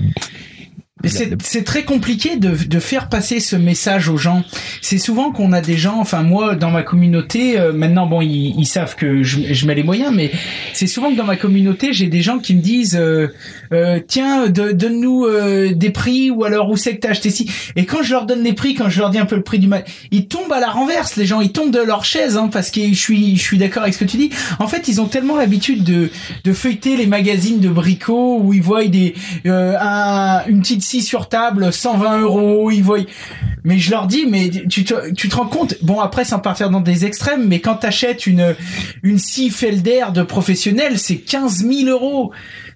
c'est très compliqué de, de, faire passer ce message aux gens. C'est souvent qu'on a des gens, enfin moi dans ma communauté, euh, maintenant bon ils, ils, savent que je, je, mets les moyens, mais c'est souvent que dans ma communauté j'ai des gens qui me disent euh, euh tiens donne-nous euh, des prix ou alors où c'est que t'as acheté ci. Et quand je leur donne les prix, quand je leur dis un peu le prix du mal, ils tombent à la renverse les gens, ils tombent de leur chaise hein, parce que je suis je suis d'accord avec ce que tu dis. En fait ils ont tellement l'habitude de de feuilleter les magazines de bricots où ils voient des un, une petite sur table, 120 euros, ils voient. Mais je leur dis, mais tu te, tu te rends compte Bon, après, sans partir dans des extrêmes, mais quand t'achètes une une scie Felder de professionnel, c'est 15 000 euros.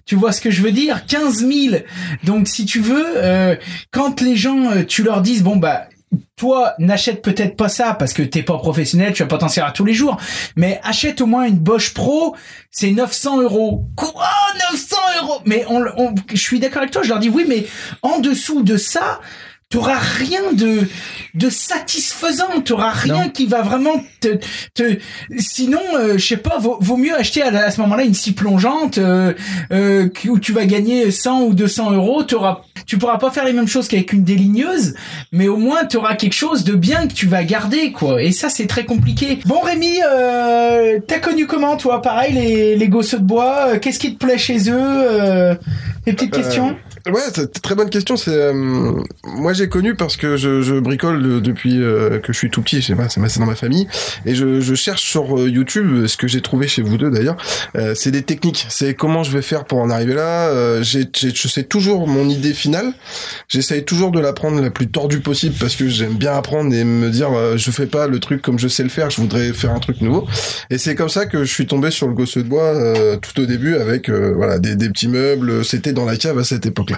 Tu vois ce que je veux dire? 15 000. Donc, si tu veux, euh, quand les gens, euh, tu leur dises, bon bah toi, n'achète peut-être pas ça parce que t'es pas professionnel, tu vas pas t'en servir tous les jours, mais achète au moins une Bosch Pro, c'est 900 euros. Quoi? 900 euros? Mais on, je suis d'accord avec toi, je leur dis oui, mais en dessous de ça, t'auras rien de de satisfaisant, t'auras rien qui va vraiment te, te sinon euh, je sais pas vaut, vaut mieux acheter à, ce moment-là une scie plongeante euh, euh, où tu vas gagner 100 ou 200 euros, t'auras tu pourras pas faire les mêmes choses qu'avec une déligneuse, mais au moins tu auras quelque chose de bien que tu vas garder quoi. Et ça c'est très compliqué. Bon Rémi, euh, t'as connu comment toi? Pareil les les gosses de bois, qu'est-ce qui te plaît chez eux Les petites questions? Ouais, c'est très bonne question. C'est euh, moi j'ai connu parce que je, je bricole depuis euh, que je suis tout petit. Je sais pas, c'est dans ma famille et je, je cherche sur euh, YouTube ce que j'ai trouvé chez vous deux d'ailleurs. c'est des techniques. C'est comment je vais faire pour en arriver là. j'ai, je sais toujours mon idée finale. J'essaye toujours de la prendre la plus tordue possible parce que j'aime bien apprendre et me dire je fais pas le truc comme je sais le faire. Je voudrais faire un truc nouveau. Et c'est comme ça que je suis tombé sur le gosse de bois tout au début avec voilà des, des petits meubles. C'était dans la cave à cette époque-là.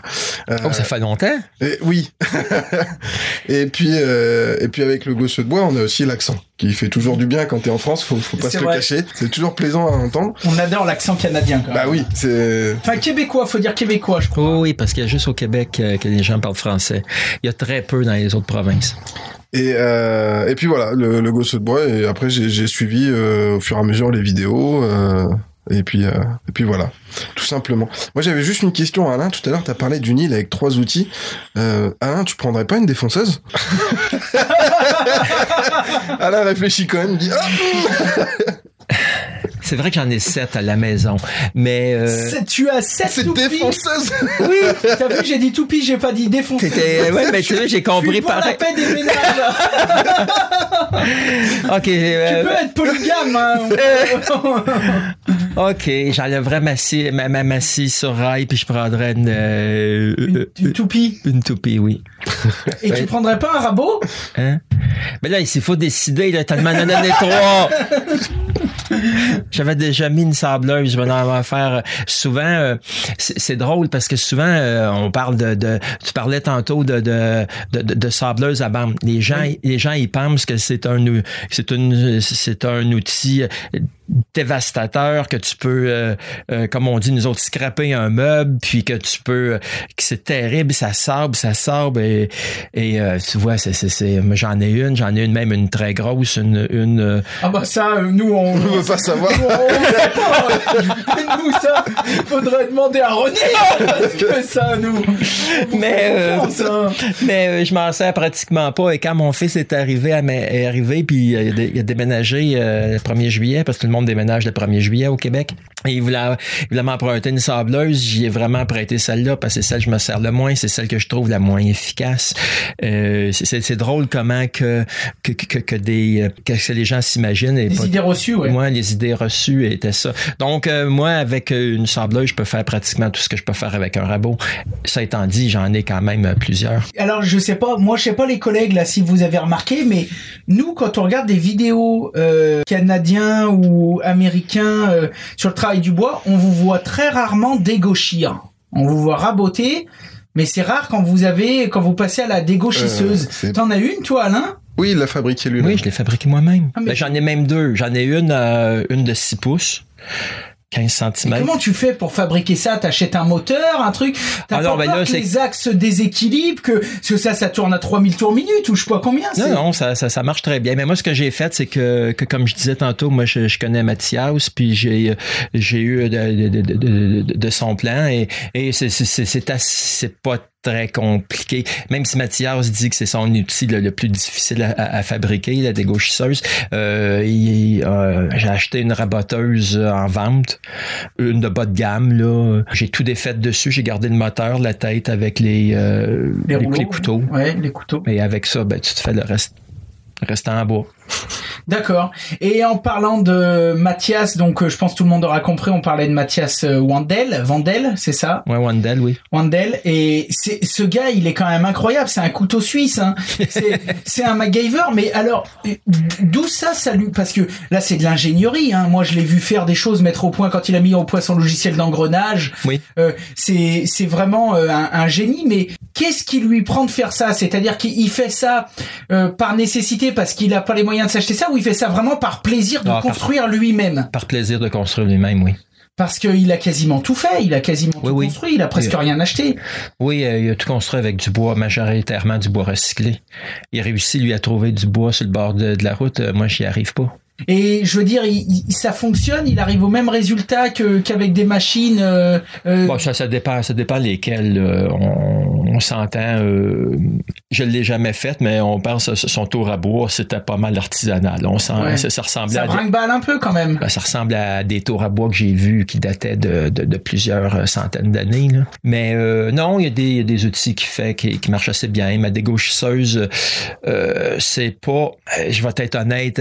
Euh, oh, ça fait longtemps. Et, oui. et puis euh, et puis avec le gosse de bois, on a aussi l'accent qui fait toujours du bien quand t'es en France. Faut faut pas se le cacher. C'est toujours plaisant à entendre. On adore l'accent canadien. Quand bah même. Bah oui, c'est. Enfin québécois, faut dire québécois, je crois. Oh, oui, parce qu'il y a juste au Québec euh, que les gens parlent français. Il y a très peu dans les autres provinces. Et, euh, et puis voilà, le, le gosse de bois. Et après, j'ai suivi euh, au fur et à mesure les vidéos. Euh, et puis, euh, et puis voilà, tout simplement. Moi, j'avais juste une question à Alain. Tout à l'heure, tu as parlé d'une île avec trois outils. Euh, Alain, tu prendrais pas une défonceuse Alain réfléchit quand même, il dit ah C'est vrai que j'en ai sept à la maison, mais euh... tu as sept C'est défonceuse. oui, t'as vu, j'ai dit toupie, j'ai pas dit défonceuse. Ouais, mais tu sais, j'ai compris par. la paix des ménages. ok. Euh... Tu peux être polygame. Hein. ok, j'enlèverais ma scie, ma, ma, ma scie sur rail puis je prendrais une, euh, une, une toupie. Une toupie, oui. Et tu prendrais pas un rabot? Hein? Mais là, il faut décider. Là, tellement en donné trois. J'avais déjà mis une sableuse, je vais en faire souvent. Euh, c'est drôle parce que souvent euh, on parle de, de, tu parlais tantôt de de, de, de sableuse à bande. Les gens, les gens ils pensent que c'est un c'est une c'est un outil dévastateur que tu peux, euh, euh, comme on dit, nous autres, scraper un meuble, puis que tu peux, euh, que c'est terrible, ça sable, ça sable, et, et tu vois, c'est, c'est, c'est, j'en ai une, j'en ai une même une très grosse, une, une ah bah ça, nous on, on veut pas savoir. On, nous ça, faudrait demander à René parce que ça, nous. Mais, mais je m'en sers pratiquement pas. Et quand mon fils est arrivé, à, est arrivé, puis il a, déménagé le 1er juillet parce que le monde déménage le 1er juillet au Québec. Et il voulait, il voulait m'emprunter une sableuse. J'y ai vraiment prêté celle-là parce que c'est celle que je me sers le moins. C'est celle que je trouve la moins efficace. Euh, c'est drôle comment que, que, que, que des, que les gens s'imaginent. Les idées reçues, oui. Moi, les idées reçues étaient ça. Donc, euh, moi, avec une sableuse, je peux faire pratiquement tout ce que je peux faire avec un rabot. Ça étant dit, j'en ai quand même plusieurs. Alors, je sais pas, moi, je sais pas les collègues, là, si vous avez remarqué, mais nous, quand on regarde des vidéos euh, canadiens ou américains euh, sur le travail du bois, on vous voit très rarement dégauchir. On vous voit raboter, mais c'est rare quand vous avez, quand vous passez à la dégauchisseuse. Euh, T'en as une, toi, Alain? Oui, il l'a fabriqué lui-même. Oui, je l'ai fabriqué moi-même. Ah, ben, j'en ai même deux. J'en ai une, euh, une de 6 pouces 15 cm. comment tu fais pour fabriquer ça? T'achètes un moteur, un truc? T'as pas ben que les axes se déséquilibrent, que, que ça, ça tourne à 3000 tours minute ou je sais pas combien Non, non, ça, ça, ça, marche très bien. Mais moi, ce que j'ai fait, c'est que, que, comme je disais tantôt, moi, je, je connais Mathias, puis j'ai j'ai eu de, de, de, de, son plan et, et c'est c'est pas très compliqué. Même si Mathias dit que c'est son outil le, plus difficile à, fabriquer, la dégauchisseuse, euh, euh, j'ai acheté une raboteuse en vente, une de bas de gamme. là. J'ai tout défait dessus. J'ai gardé le moteur, la tête avec les, euh, les, couteaux. Ouais, les couteaux. Et avec ça, ben, tu te fais le reste, reste en bois. D'accord. Et en parlant de Mathias, donc euh, je pense que tout le monde aura compris, on parlait de Mathias euh, Wandel, Vandel, c'est ça? Ouais, Wandel, oui. Wandel. Et c'est ce gars, il est quand même incroyable. C'est un couteau suisse. Hein. C'est un MacGyver. Mais alors, d'où ça, ça lui Parce que là, c'est de l'ingénierie. Hein. Moi, je l'ai vu faire des choses, mettre au point quand il a mis au point son logiciel d'engrenage. Oui. Euh, c'est c'est vraiment euh, un, un, génie. Mais qu'est-ce qui lui prend de faire ça? C'est-à-dire qu'il fait ça par nécessité parce qu'il a pas les moyens de s'acheter ça, ou il fait ça vraiment par plaisir de ah, construire lui-même? Par plaisir de construire lui-même, oui. Parce qu'il a quasiment tout fait, il a quasiment tout construit, il a presque rien acheté. Oui, euh, il a tout construit avec du bois, majoritairement du bois recyclé. Il a réussi, lui, à trouver du bois sur le bord de, la route. Euh, moi, j'y arrive pas. Et je veux dire, il, ça fonctionne, il arrive au même résultat que qu'avec des machines. Euh, euh, Bon, ça, ça dépend, ça dépend lesquelles euh, on, on s'entend. Euh, je l'ai jamais fait, mais on pense son tour à bois, c'était pas mal artisanal. On sent, ça, ça, ressemblait ça à brinque balle un peu quand même. Ben, ça ressemble à des tours à bois que j'ai vus qui dataient de, de, de plusieurs centaines d'années. Mais non, il y, a des, il y, a des outils qui fait qui, qui marchent assez bien. Ma dégauchisseuse, c'est pas, je vais être honnête,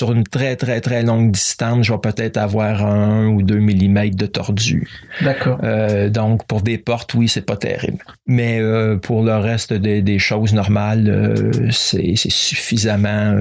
sur une très, très, très longue distance, je vais peut-être avoir un ou deux millimètres de tordu. D'accord. Euh, donc, pour des portes, oui, c'est pas terrible. Mais euh, pour le reste des, des choses normales, euh, c'est suffisamment...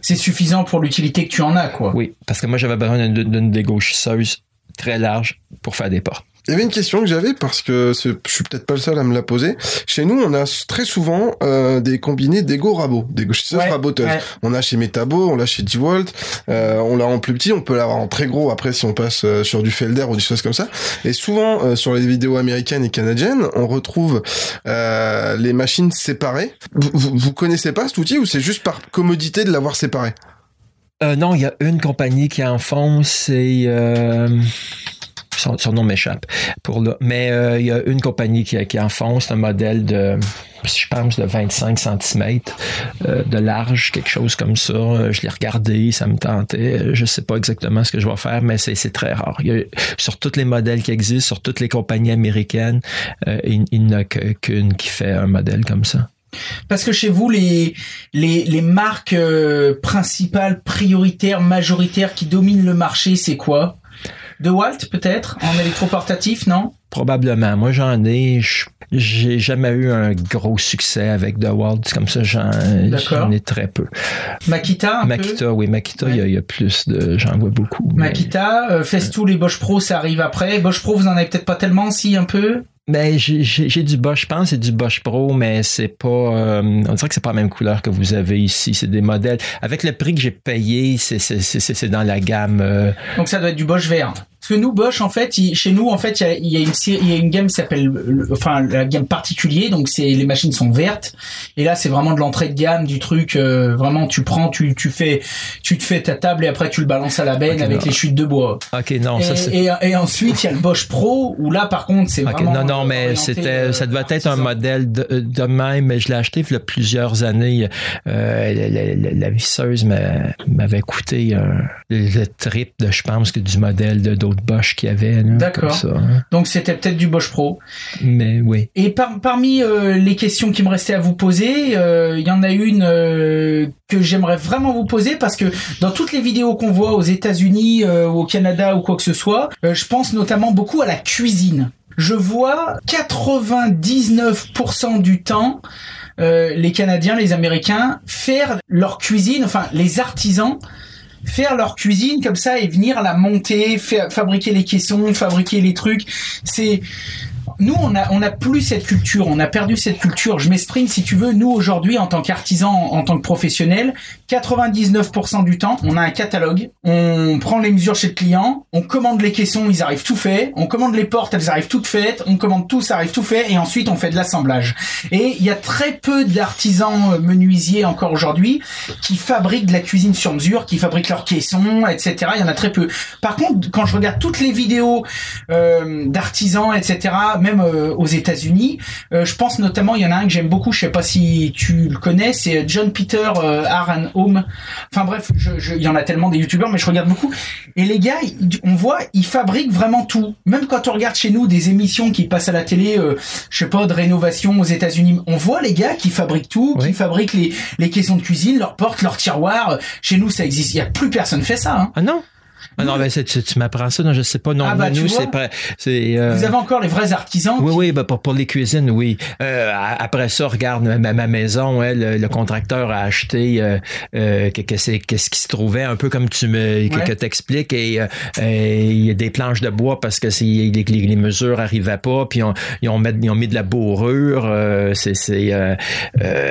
C'est suffisant pour l'utilité que tu en as, quoi. Oui, parce que moi, j'avais besoin d'une dégauchisseuse très large pour faire des portes. Il y avait une question que j'avais parce que je suis peut-être pas le seul à me la poser. Chez nous, on a très souvent euh, des combinés d'ego rabot, des gauchisseuses ouais, raboteuses. Ouais. On a chez Metabo, on l'a chez Dewalt, euh, on l'a en plus petit, on peut l'avoir en très gros après si on passe euh, sur du Felder ou des choses comme ça. Et souvent euh, sur les vidéos américaines et canadiennes, on retrouve euh, les machines séparées. Vous, vous, vous connaissez pas cet outil ou c'est juste par commodité de l'avoir séparé? Euh, Non, il y a une compagnie qui en font, c'est son, nom m'échappe. Pour mais euh, il y a une compagnie qui, qui enfonce un modèle de je pense de 25 cm euh, de large, quelque chose comme ça. Je l'ai regardé, ça me tentait. Je sais pas exactement ce que je vais faire, mais c'est très rare. Sur tous les modèles qui existent, sur toutes les compagnies américaines, euh, il, n'y en a qu'une qui fait un modèle comme ça. Parce que chez vous, les, les, les marques euh, principales, prioritaires, majoritaires qui dominent le marché, c'est quoi? De Walt peut-être en électroportatif, non? Probablement. Moi, j'en ai. J'ai jamais eu un gros succès avec DeWalt. Comme ça, j'en ai très peu. Makita, un Makita, peu? oui. Makita, il ouais. y, y, a plus de. J'en vois beaucoup. Makita, mais... euh, Festool les Bosch Pro, ça arrive après. Bosch Pro, vous en avez peut-être pas tellement, si, un peu? Ben, j'ai du Bosch, je pense, c'est du Bosch Pro, mais c'est pas, euh, on dirait que c'est pas la même couleur que vous avez ici. C'est des modèles, avec le prix que j'ai payé, c'est dans la gamme. Euh... Donc ça doit être du Bosch vert. Parce que nous, Bosch, en fait, il, chez nous, en fait, il y a, il y a une série, il y a une gamme qui s'appelle, enfin, la gamme particulier. Donc, c'est les machines sont vertes. Et là, c'est vraiment de l'entrée de gamme du truc. Euh, vraiment, tu prends, tu, tu fais, tu te fais ta table et après tu le balances à la benne okay, avec non. les chutes de bois. Ok, non, et, ça c'est. Et, et, ensuite, il y a le Bosch Pro où là, par contre, c'est okay, vraiment. Non, non, mais c'était, euh, ça devait être un modèle de, de même. Mais je l'ai acheté il y a plusieurs années. Euh, la, la, la, visseuse m'avait coûté le trip de, je pense, que du modèle de d'autres Bosch qu'il y avait. D'accord. hein. Donc c'était peut-être du Bosch Pro. Mais oui. Et par, parmi euh, les questions qui me restaient à vous poser, il euh, y en a une euh, que j'aimerais vraiment vous poser parce que dans toutes les vidéos qu'on voit aux États-Unis, au Canada ou quoi que ce soit, je pense notamment beaucoup à la cuisine. Je vois 99% du temps les Canadiens, les Américains faire leur cuisine, enfin les artisans faire leur cuisine comme ça et venir la monter, fabriquer les caissons, fabriquer les trucs. C'est nous, on a, on a plus cette culture, on a perdu cette culture. Je m'exprime, si tu veux, nous, aujourd'hui, en tant qu'artisan, en, tant que professionnel, 99% du temps, on a un catalogue, on prend les mesures chez le client, on commande les caissons, ils arrivent tout faits, on commande les portes, elles arrivent toutes faites, on commande tout, ça arrive tout fait, et ensuite, on fait de l'assemblage. Et il y a très peu d'artisans menuisiers encore aujourd'hui qui fabriquent de la cuisine sur mesure, qui fabriquent leurs caissons, etc. Il y en a très peu. Par contre, quand je regarde toutes les vidéos euh, d'artisans, etc., euh, aux États-Unis. Euh, je pense notamment, il y en a un que j'aime beaucoup, je sais pas si tu le connais, c'est John Peter euh, Aaron Home. Enfin bref, je, je, il y en a tellement des youtubeurs, mais je regarde beaucoup. Et les gars, on voit, ils fabriquent vraiment tout. Même quand on regarde chez nous des émissions qui passent à la télé, euh, je sais pas, de rénovation aux États-Unis, on voit les gars qui fabriquent tout, oui. qui fabriquent les, les caissons de cuisine, leurs portes, leurs tiroirs. Chez nous, ça existe. Il y a plus personne fait ça. Hein. Ah non. Ah non, ben, tu, tu m'apprends ça, non, je sais pas. Non, ah bah, nous, c'est pas. Euh... Vous avez encore les vrais artisans. Oui, qui... oui, ben, pour, pour les cuisines, oui. Euh, après ça, regarde ma, ma maison, hein, le, le, contracteur a acheté euh, euh, que, que qu'est-ce qui se trouvait, un peu comme tu me ouais. que, t'expliques, et il y a des planches de bois parce que les, les, les, mesures arrivaient pas, puis on, ils, ont mis, ils ont mis de la bourrure. c'est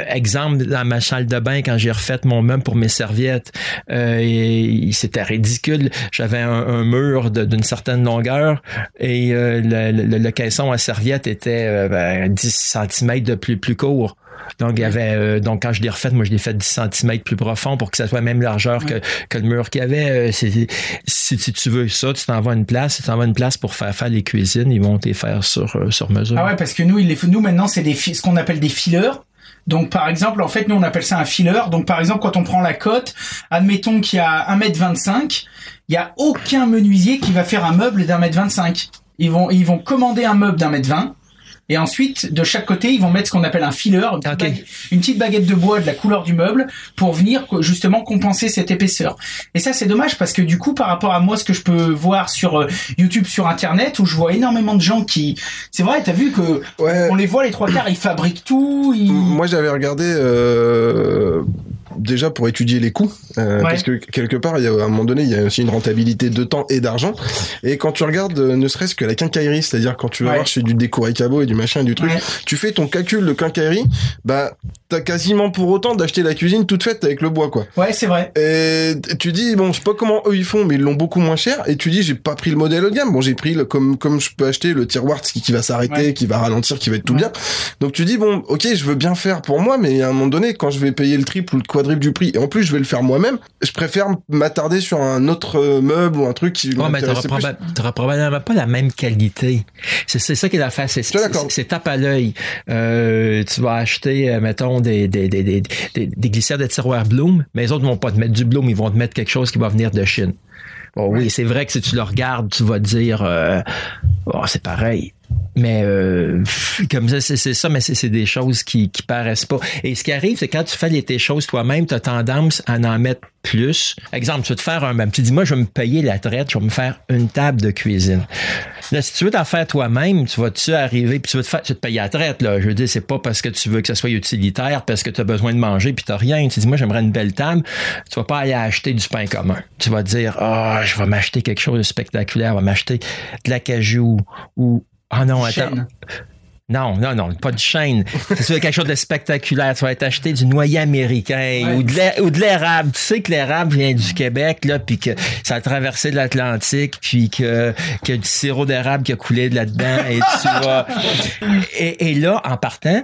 exemple dans ma salle de bain quand j'ai refait mon meuble pour mes serviettes, c'était ridicule j'avais un, mur d'une certaine longueur et le, le, le, caisson à serviette était ben, 10 cm de plus plus court. Donc, il y avait, euh, donc quand je l'ai refait, moi, je l'ai fait 10 cm plus profond pour que ça soit même largeur que, que le mur qu'il y avait. Euh, si, si, tu veux ça, tu t'envoies une place, tu t'envoies une place pour faire faire les cuisines, ils vont te faire sur, euh, sur mesure. Ah ouais, parce que nous, il nous maintenant, c'est des, ce qu'on appelle des fileurs. Donc par exemple, en fait, nous on appelle ça un fileur. Donc par exemple, quand on prend la cote, admettons qu'il y a 1m25, il y a aucun menuisier qui va faire un meuble d'un mètre 25. Ils vont ils vont commander un meuble d'un mètre 20 et ensuite, de chaque côté, ils vont mettre ce qu'on appelle un filler, une, petite baguette de bois de la couleur du meuble pour venir justement compenser cette épaisseur. Et ça, c'est dommage parce que du coup, par rapport à moi, ce que je peux voir sur euh, YouTube, sur Internet, où je vois énormément de gens qui, c'est vrai, t'as vu que on les voit les trois quarts, ils fabriquent tout. Moi, j'avais regardé. Euh déjà pour étudier les coûts, euh, parce que quelque part, il y a, à un moment donné, il y a aussi une rentabilité de temps et d'argent. Et quand tu regardes, euh, ne serait-ce que la quincaillerie, c'est-à-dire quand tu vas voir chez du déco et cabot et du machin et du truc, tu fais ton calcul de quincaillerie, bah t'as quasiment pour autant d'acheter la cuisine toute faite avec le bois, quoi. Ouais, c'est vrai. Et tu dis bon, je sais pas comment eux ils font, mais ils l'ont beaucoup moins cher. Et tu dis j'ai pas pris le modèle haut de gamme. Bon, j'ai pris le, comme comme je peux acheter le tiroir qui, qui va s'arrêter, qui va ralentir, qui va être tout bien. Donc tu dis bon, ok, je veux bien faire pour moi, mais à un moment donné, quand je vais payer le triple ou le quadruple du prix, et en plus je vais le faire moi-même, je préfère m'attarder sur un autre euh, meuble ou un truc qui. Ouais, mais t'auras, probablement pas la même qualité. C'est, ça qui est la face. C'est, c'est, tape à l'œil. Euh, tu vas acheter, euh, mettons, des, des, des, des, des glissières de tiroir Bloom, mais les autres vont pas te mettre du Bloom, ils vont te mettre quelque chose qui va venir de Chine. Bon, oui, c'est vrai que si tu le regardes, tu vas te dire, euh, oh, c'est pareil. Mais euh, comme ça, c'est ça, mais c'est des choses qui, qui paraissent pas. Et ce qui arrive, c'est quand tu fais tes choses toi-même, tu as tendance à en mettre plus. Exemple, tu veux te faire un même. Tu dis, moi, je vais me payer la traite, je vais me faire une table de cuisine. Là, si tu veux t'en faire toi-même, tu vas-tu arriver, puis tu veux te faire, tu te payer la traite, là? Je veux dire, c'est pas parce que tu veux que ça soit utilitaire, parce que tu as besoin de manger, puis t'as rien. Tu dis, moi, j'aimerais une belle table. Tu vas pas aller acheter du pain commun. Tu vas dire, ah, je vais m'acheter quelque chose de spectaculaire, je vais m'acheter de la cajou ou ah non, attends. Non, non, non, pas de chaîne. C'est quelque chose de spectaculaire. Tu vas être acheté du noyer américain ou de l'érable. Tu sais que l'érable vient du Québec, là, puis que ça a traversé l'Atlantique, puis que qu'il y a du sirop d'érable qui a coulé de là-dedans. Et tu vas... Et, et, là, en partant,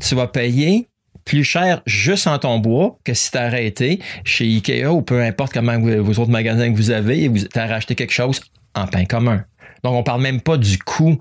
tu vas payer plus cher juste en ton bois que si tu as arrêté chez Ikea ou peu importe comment vos autres magasins que vous avez et vous as racheté quelque chose en pain commun. Donc, on parle même pas du coût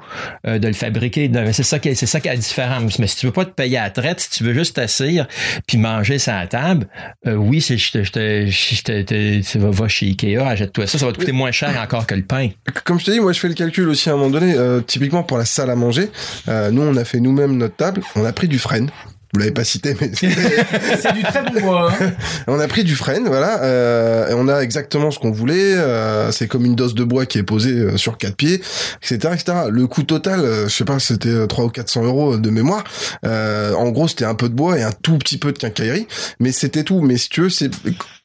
euh, de le fabriquer. C'est ça qui c'est ça qui est la différence. Mais si tu veux pas te payer à la traite, si tu veux juste t'asseoir puis manger ça à table, euh, oui, c'est je te, je te, je te, tu vas chez Ikea, achète-toi ça, ça va te coûter moins cher encore que le pain. Comme je te dis, moi je fais le calcul aussi à un moment donné. Euh, typiquement pour la salle à manger, nous on a fait nous-mêmes notre table, on a pris du frêne vous l'avez pas cité, mais c'est du très bon bois. Hein. on a pris du frêne, voilà, euh, et on a exactement ce qu'on voulait. Euh, c'est comme une dose de bois qui est posée euh, sur quatre pieds, etc., etc. Le coût total, euh, je sais pas, c'était 3 ou 400 euros de mémoire. en gros, c'était un peu de bois et un tout petit peu de quincaillerie, mais c'était tout. Mais si tu veux, c'est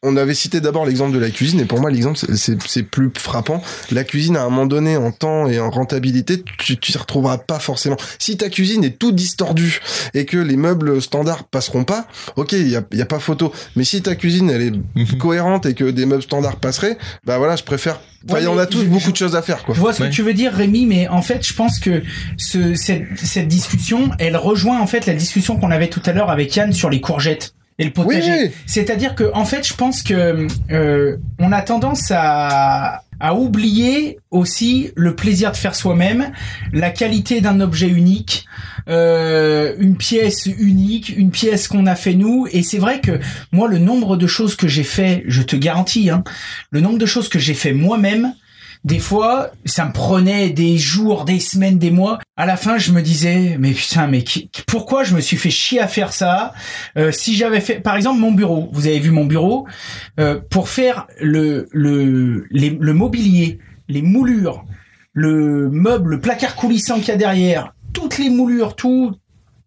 on avait cité d'abord l'exemple de la cuisine, et pour moi, l'exemple, c'est plus frappant. La cuisine, à un moment donné, en temps et en rentabilité, tu t'y retrouveras pas forcément. Si ta cuisine est tout distordue et que les meubles standards passeront pas, ok, il y a, y a, pas photo. Mais si ta cuisine, elle est mhm. cohérente et que des meubles standards passeraient, bah voilà, je préfère Enfin, on a tous beaucoup de choses à faire, quoi. Je vois ce que tu veux dire, Rémi, mais en fait, je pense que ce, cette, cette discussion, elle rejoint en fait la discussion qu'on avait tout à l'heure avec Yann sur les courgettes et le potager. C'est-à-dire que en fait, je pense que euh, on a tendance à à oublier aussi le plaisir de faire soi-même, la qualité d'un objet unique, euh, une pièce unique, une pièce qu'on a fait nous. Et c'est vrai que moi, le nombre de choses que j'ai fait, je te garantis, hein, le nombre de choses que j'ai fait moi-même, des fois, ça me prenait des jours, des semaines, des mois. À la fin, je me disais, mais putain, mais pourquoi je me suis fait chier à faire ça euh, Si j'avais fait, par exemple, mon bureau. Vous avez vu mon bureau euh, pour faire le le le mobilier, les moulures, le meuble, le placard coulissant qu'il y a derrière, toutes les moulures, tout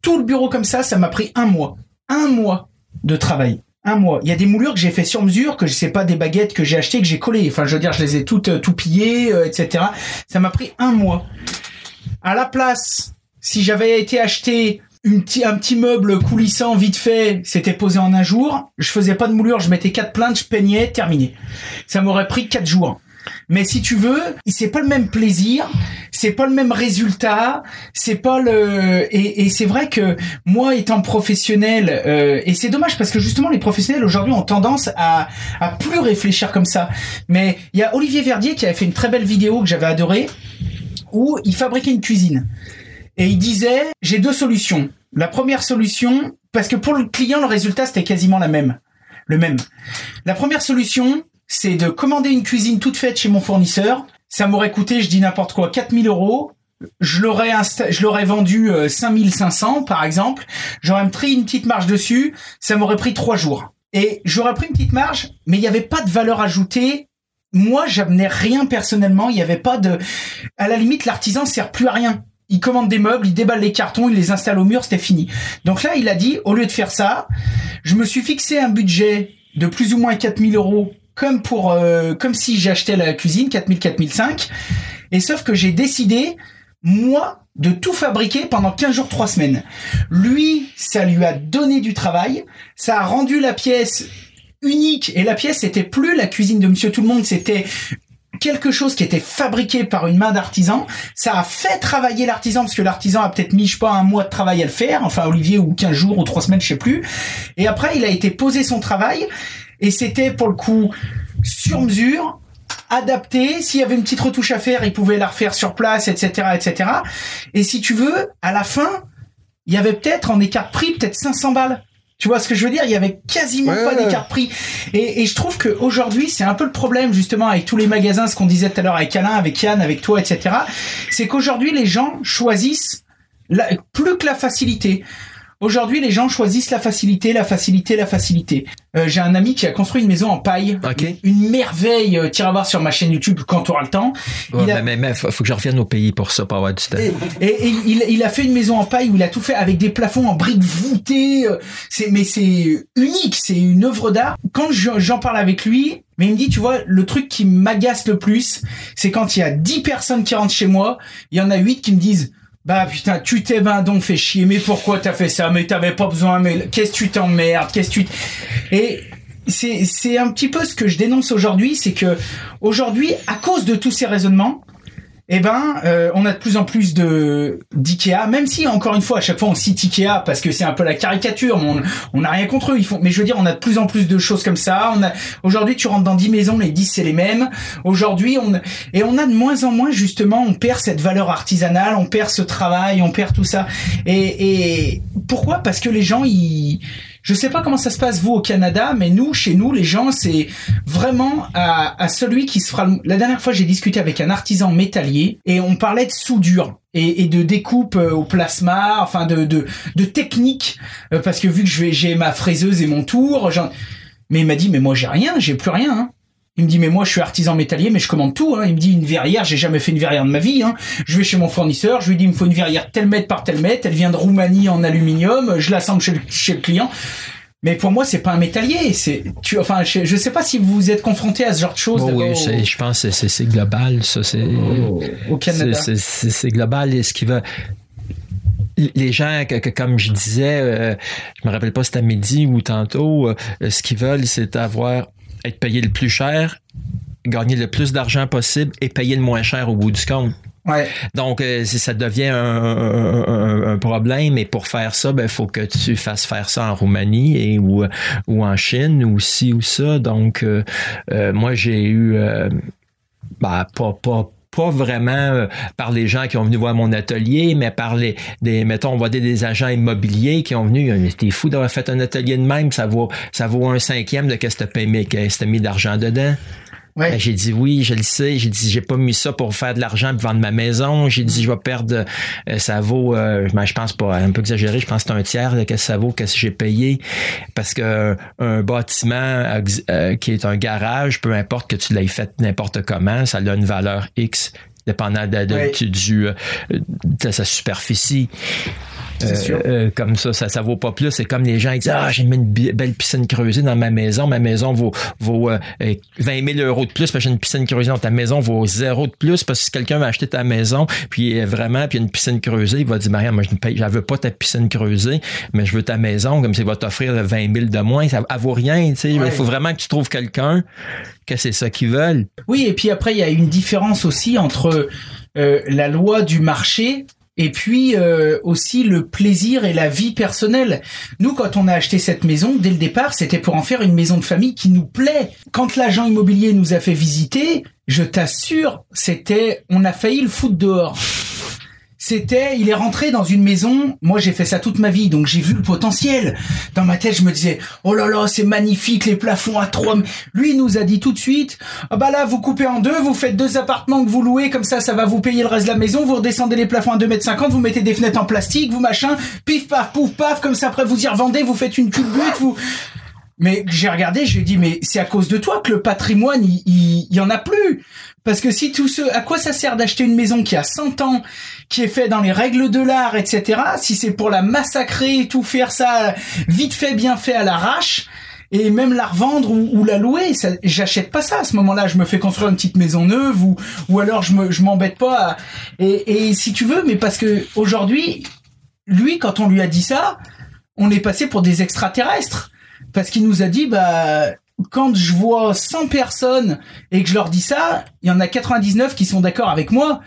tout le bureau comme ça, ça m'a pris un mois, un mois de travail un mois. Il y a des moulures que j'ai fait sur mesure, que je sais pas des baguettes que j'ai achetées, que j'ai collées. Enfin, je veux dire, je les ai toutes euh, tout pillées, euh, etc. Ça m'a pris un mois. À la place, si j'avais été acheté une un petit meuble coulissant vite fait, c'était posé en un jour. Je faisais pas de moulure, je mettais quatre plaintes, je peignais, terminé. Ça m'aurait pris quatre jours. Mais si tu veux, c'est pas le même plaisir, c'est pas le même résultat, c'est pas le et, c'est vrai que moi étant professionnel euh, et c'est dommage parce que justement les professionnels aujourd'hui ont tendance à à plus réfléchir comme ça. Mais il y a Olivier Verdier qui avait fait une très belle vidéo que j'avais adorée où il fabriquait une cuisine et il disait j'ai deux solutions. La première solution parce que pour le client le résultat c'était quasiment la même, le même. La première solution c'est de commander une cuisine toute faite chez mon fournisseur. Ça m'aurait coûté, je dis n'importe quoi, 4000 euros. Je l'aurais je l'aurais vendu 5500 euh, par exemple. J'aurais pris une petite marge dessus. Ça m'aurait pris trois jours. Et j'aurais pris une petite marge, mais il n'y avait pas de valeur ajoutée moi, j'amenais rien personnellement. Il n'y avait pas de. À la limite, l'artisan sert plus à rien. Il commande des meubles, il déballe les cartons, il les installe au mur, c'était fini. Donc là, il a dit, au lieu de faire ça, je me suis fixé un budget de plus ou moins 4000 euros comme pour euh, comme si j'achetais la cuisine 4000 4005 et sauf que j'ai décidé moi de tout fabriquer pendant 15 jours 3 semaines. Lui, ça lui a donné du travail, ça a rendu la pièce unique. Et la pièce c'était plus la cuisine de monsieur tout le monde, c'était quelque chose qui était fabriqué par une main d'artisan, ça a fait travailler l'artisan parce que l'artisan a peut-être mis je sais pas un mois de travail à le faire, enfin Olivier ou 15 jours ou 3 semaines, je sais plus. Et après il a été posé son travail et c'était pour le coup sur mesure, adapté. S'il y avait une petite retouche à faire, il pouvait la refaire sur place, etc., etc. Et si tu veux, à la fin, il y avait peut-être en écart prix peut-être 500 balles. Tu vois ce que je veux dire? Il y avait quasiment pas d'écart prix. Et, et, je trouve qu'aujourd'hui, c'est un peu le problème justement avec tous les magasins, ce qu'on disait tout à l'heure avec Alain, avec Yann, avec toi, etc. C'est qu'aujourd'hui, les gens choisissent la, plus que la facilité. Aujourd'hui, les gens choisissent la facilité, la facilité, la facilité. Euh, J'ai un ami qui a construit une maison en paille, une merveille. Euh, Tire à voir sur ma chaîne YouTube quand tu auras le temps. il a... mais, mais, faut, que je revienne au pays pour ça, pour avoir du temps. Et, et, il, il, a fait une maison en paille où il a tout fait avec des plafonds en briques voûtées. Euh, c'est mais c'est unique, c'est une œuvre d'art. Quand j'en parle avec lui, mais il me dit, tu vois, le truc qui m'agace le plus, c'est quand il y a 10 personnes qui rentrent chez moi, il y en a 8 qui me disent bah putain, tu t'es ben donc fait chier, mais pourquoi t'as fait ça? Mais t'avais pas besoin, mais qu'est-ce que tu t'emmerdes? Qu'est-ce que tu... Et c'est, c'est un petit peu ce que je dénonce aujourd'hui, c'est que aujourd'hui, à cause de tous ces raisonnements, eh ben, euh, on a de plus en plus de d'Ikea, même si encore une fois à chaque fois on cite Ikea parce que c'est un peu la caricature, on n'a rien contre eux, ils font, mais je veux dire on a de plus en plus de choses comme ça. Aujourd'hui tu rentres dans 10 maisons, les 10 c'est les mêmes. Aujourd'hui on et on a de moins en moins justement, on perd cette valeur artisanale, on perd ce travail, on perd tout ça. Et, et pourquoi? Parce que les gens ils je sais pas comment ça se passe vous au Canada, mais nous, chez nous, les gens, c'est vraiment à, celui qui se fera. La dernière fois, j'ai discuté avec un artisan métallier et on parlait de soudure et, et de découpe euh, au plasma, enfin de de, de technique, euh, parce que vu que je j'ai ma fraiseuse et mon tour, mais il m'a dit mais moi j'ai rien, j'ai plus rien. Hein. Il me dit mais moi je suis artisan métallier mais je commande tout. Hein. Il me dit une verrière, j'ai jamais fait une verrière de ma vie. Hein. Je vais chez mon fournisseur, je lui dis il me faut une verrière tel mètre par tel mètre, elle vient de Roumanie en aluminium, je l'assemble chez, chez le client. Mais pour moi, c'est pas un métallier. C'est, tu, enfin, je, je, sais pas si vous êtes confronté à ce genre de choses. Oh, oui, je pense que c'est global, ça. C'est au, Canada. C'est global. ce qui va, les gens, que, comme je disais, euh, je me rappelle pas si c'était à midi ou tantôt, euh, ce qu'ils veulent, c'est avoir être payé le plus cher, gagner le plus d'argent possible et payer le moins cher au bout du compte. Ouais. Donc, euh, ça devient un, un, un, problème. Et pour faire ça, il ben, faut que tu fasses faire ça en Roumanie et, ou, ou en Chine ou ci ou ça. Donc, euh, euh, moi, j'ai eu... bah, pas, pas, pas vraiment par les gens qui ont venu voir mon atelier, mais par les, des, mettons, on va dire des agents immobiliers qui ont venu. T'es fou d'avoir fait un atelier de même, ça vaut, ça vaut un cinquième de ce que tu mis d'argent dedans. Ouais. Ben, j'ai dit oui, je le sais. J'ai dit j'ai pas mis ça pour faire de l'argent pour vendre ma maison. J'ai dit je vais perdre. Euh, ça vaut, euh, ben, je pense pas, un peu exagéré. Je pense que c'est un tiers de ce que ça vaut, que j'ai payé, parce que un bâtiment euh, qui est un garage, peu importe que tu l'aies fait n'importe comment, ça a une valeur X dépendant de, de, du, de sa superficie. Comme ça, ça, ça vaut pas plus. C'est comme les gens ils disent ah j'ai mis une belle piscine creusée dans ma maison, ma maison vaut vaut 20 000 euros de plus parce que j'ai une piscine creusée dans ta maison vaut zéro de plus parce que si quelqu'un va acheter ta maison puis vraiment puis une piscine creusée, il va dire Maria, moi je ne paye, je veux pas ta piscine creusée, mais je veux ta maison comme ça il va t'offrir 20 000 de moins, ça, ne vaut rien. Tu sais, il faut vraiment que tu trouves quelqu'un que c'est ça qu'ils veulent. Oui, et puis après il y a une différence aussi entre euh, la loi du marché et puis euh, aussi le plaisir et la vie personnelle. Nous, quand on a acheté cette maison, dès le départ, c'était pour en faire une maison de famille qui nous plaît. Quand l'agent immobilier nous a fait visiter, je t'assure, c'était, on a failli le foutre dehors c'était, il est rentré dans une maison. Moi, j'ai fait ça toute ma vie, donc j'ai vu le potentiel. Dans ma tête, je me disais, oh là là, c'est magnifique, les plafonds à trois. Lui, il nous a dit tout de suite, ah bah là, vous coupez en deux, vous faites deux appartements que vous louez, comme ça, ça va vous payer le reste de la maison. Vous redescendez les plafonds à 2 mètres 50, vous mettez des fenêtres en plastique, vous machin, pif paf pouf paf, comme ça après vous y revendez, vous faites une culbute, vous. Mais j'ai regardé, j'ai dit, mais c'est à cause de toi que le patrimoine, il, il, y en a plus. Parce que si tout ce, à quoi ça sert d'acheter une maison qui a 100 ans, qui est fait dans les règles de l'art, etc. Si c'est pour la massacrer, tout faire ça vite fait, bien fait à l'arrache, et même la revendre ou, la louer, j'achète pas ça à ce moment-là. Je me fais construire une petite maison neuve ou ou alors je me je m'embête pas. et, et si tu veux, mais parce que aujourd'hui, lui, quand on lui a dit ça, on est passé pour des extraterrestres parce qu'il nous a dit bah quand je vois 100 personnes et que je leur dis ça, il y en a 99 qui sont d'accord avec moi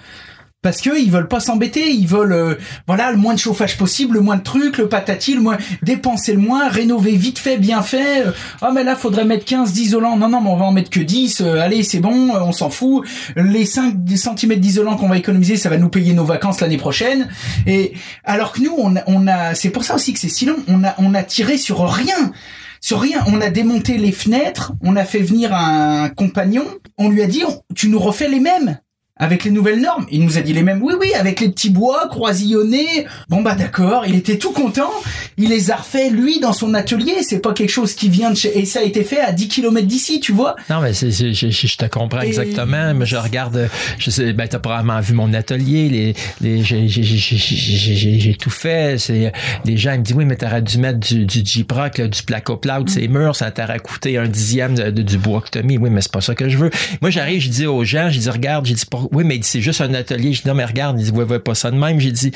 parce que ils veulent pas s'embêter, ils veulent euh, voilà le moins de chauffage possible, le moins de trucs, le patati, le moins dépenser le moins, rénover vite fait, bien fait. Oh, mais là faudrait mettre 15 d'isolant. Non non, mais on va en mettre que 10. Euh, allez, c'est bon, on s'en fout. Les 5 cm d'isolant qu'on va économiser, ça va nous payer nos vacances l'année prochaine. Et alors que nous on on a c'est pour ça aussi que c'est si long, on a on a tiré sur rien sur rien. On a démonté les fenêtres, on a fait venir un compagnon, on lui a dit tu nous refais les mêmes avec les nouvelles normes. Il nous a dit les mêmes. Oui, oui, avec les petits bois croisillonnés. Bon bah d'accord, il était tout content. Il les a refait lui dans son atelier. C'est pas quelque chose qui vient de chez... Et ça a été fait à 10 km d'ici, tu vois. Non, mais c'est, je, je, te comprends exactement. Mais je regarde, je sais, ben t'as probablement vu mon atelier. Les, les, j'ai, j'ai, tout fait. C'est, les gens ils me disent oui, mais t'aurais dû mettre du, du J-Proc, du Placoploud, ces murs, ça t'aurait coûté un dixième de, du bois que t'as mis. Oui, mais c'est pas ça que je veux. Moi, j'arrive, je dis aux gens, je dis regarde, j'ai dit oui, mais c'est juste un atelier. Je dis, non, mais regarde, il dit, ouais, ouais, pas ça de même. J'ai dit,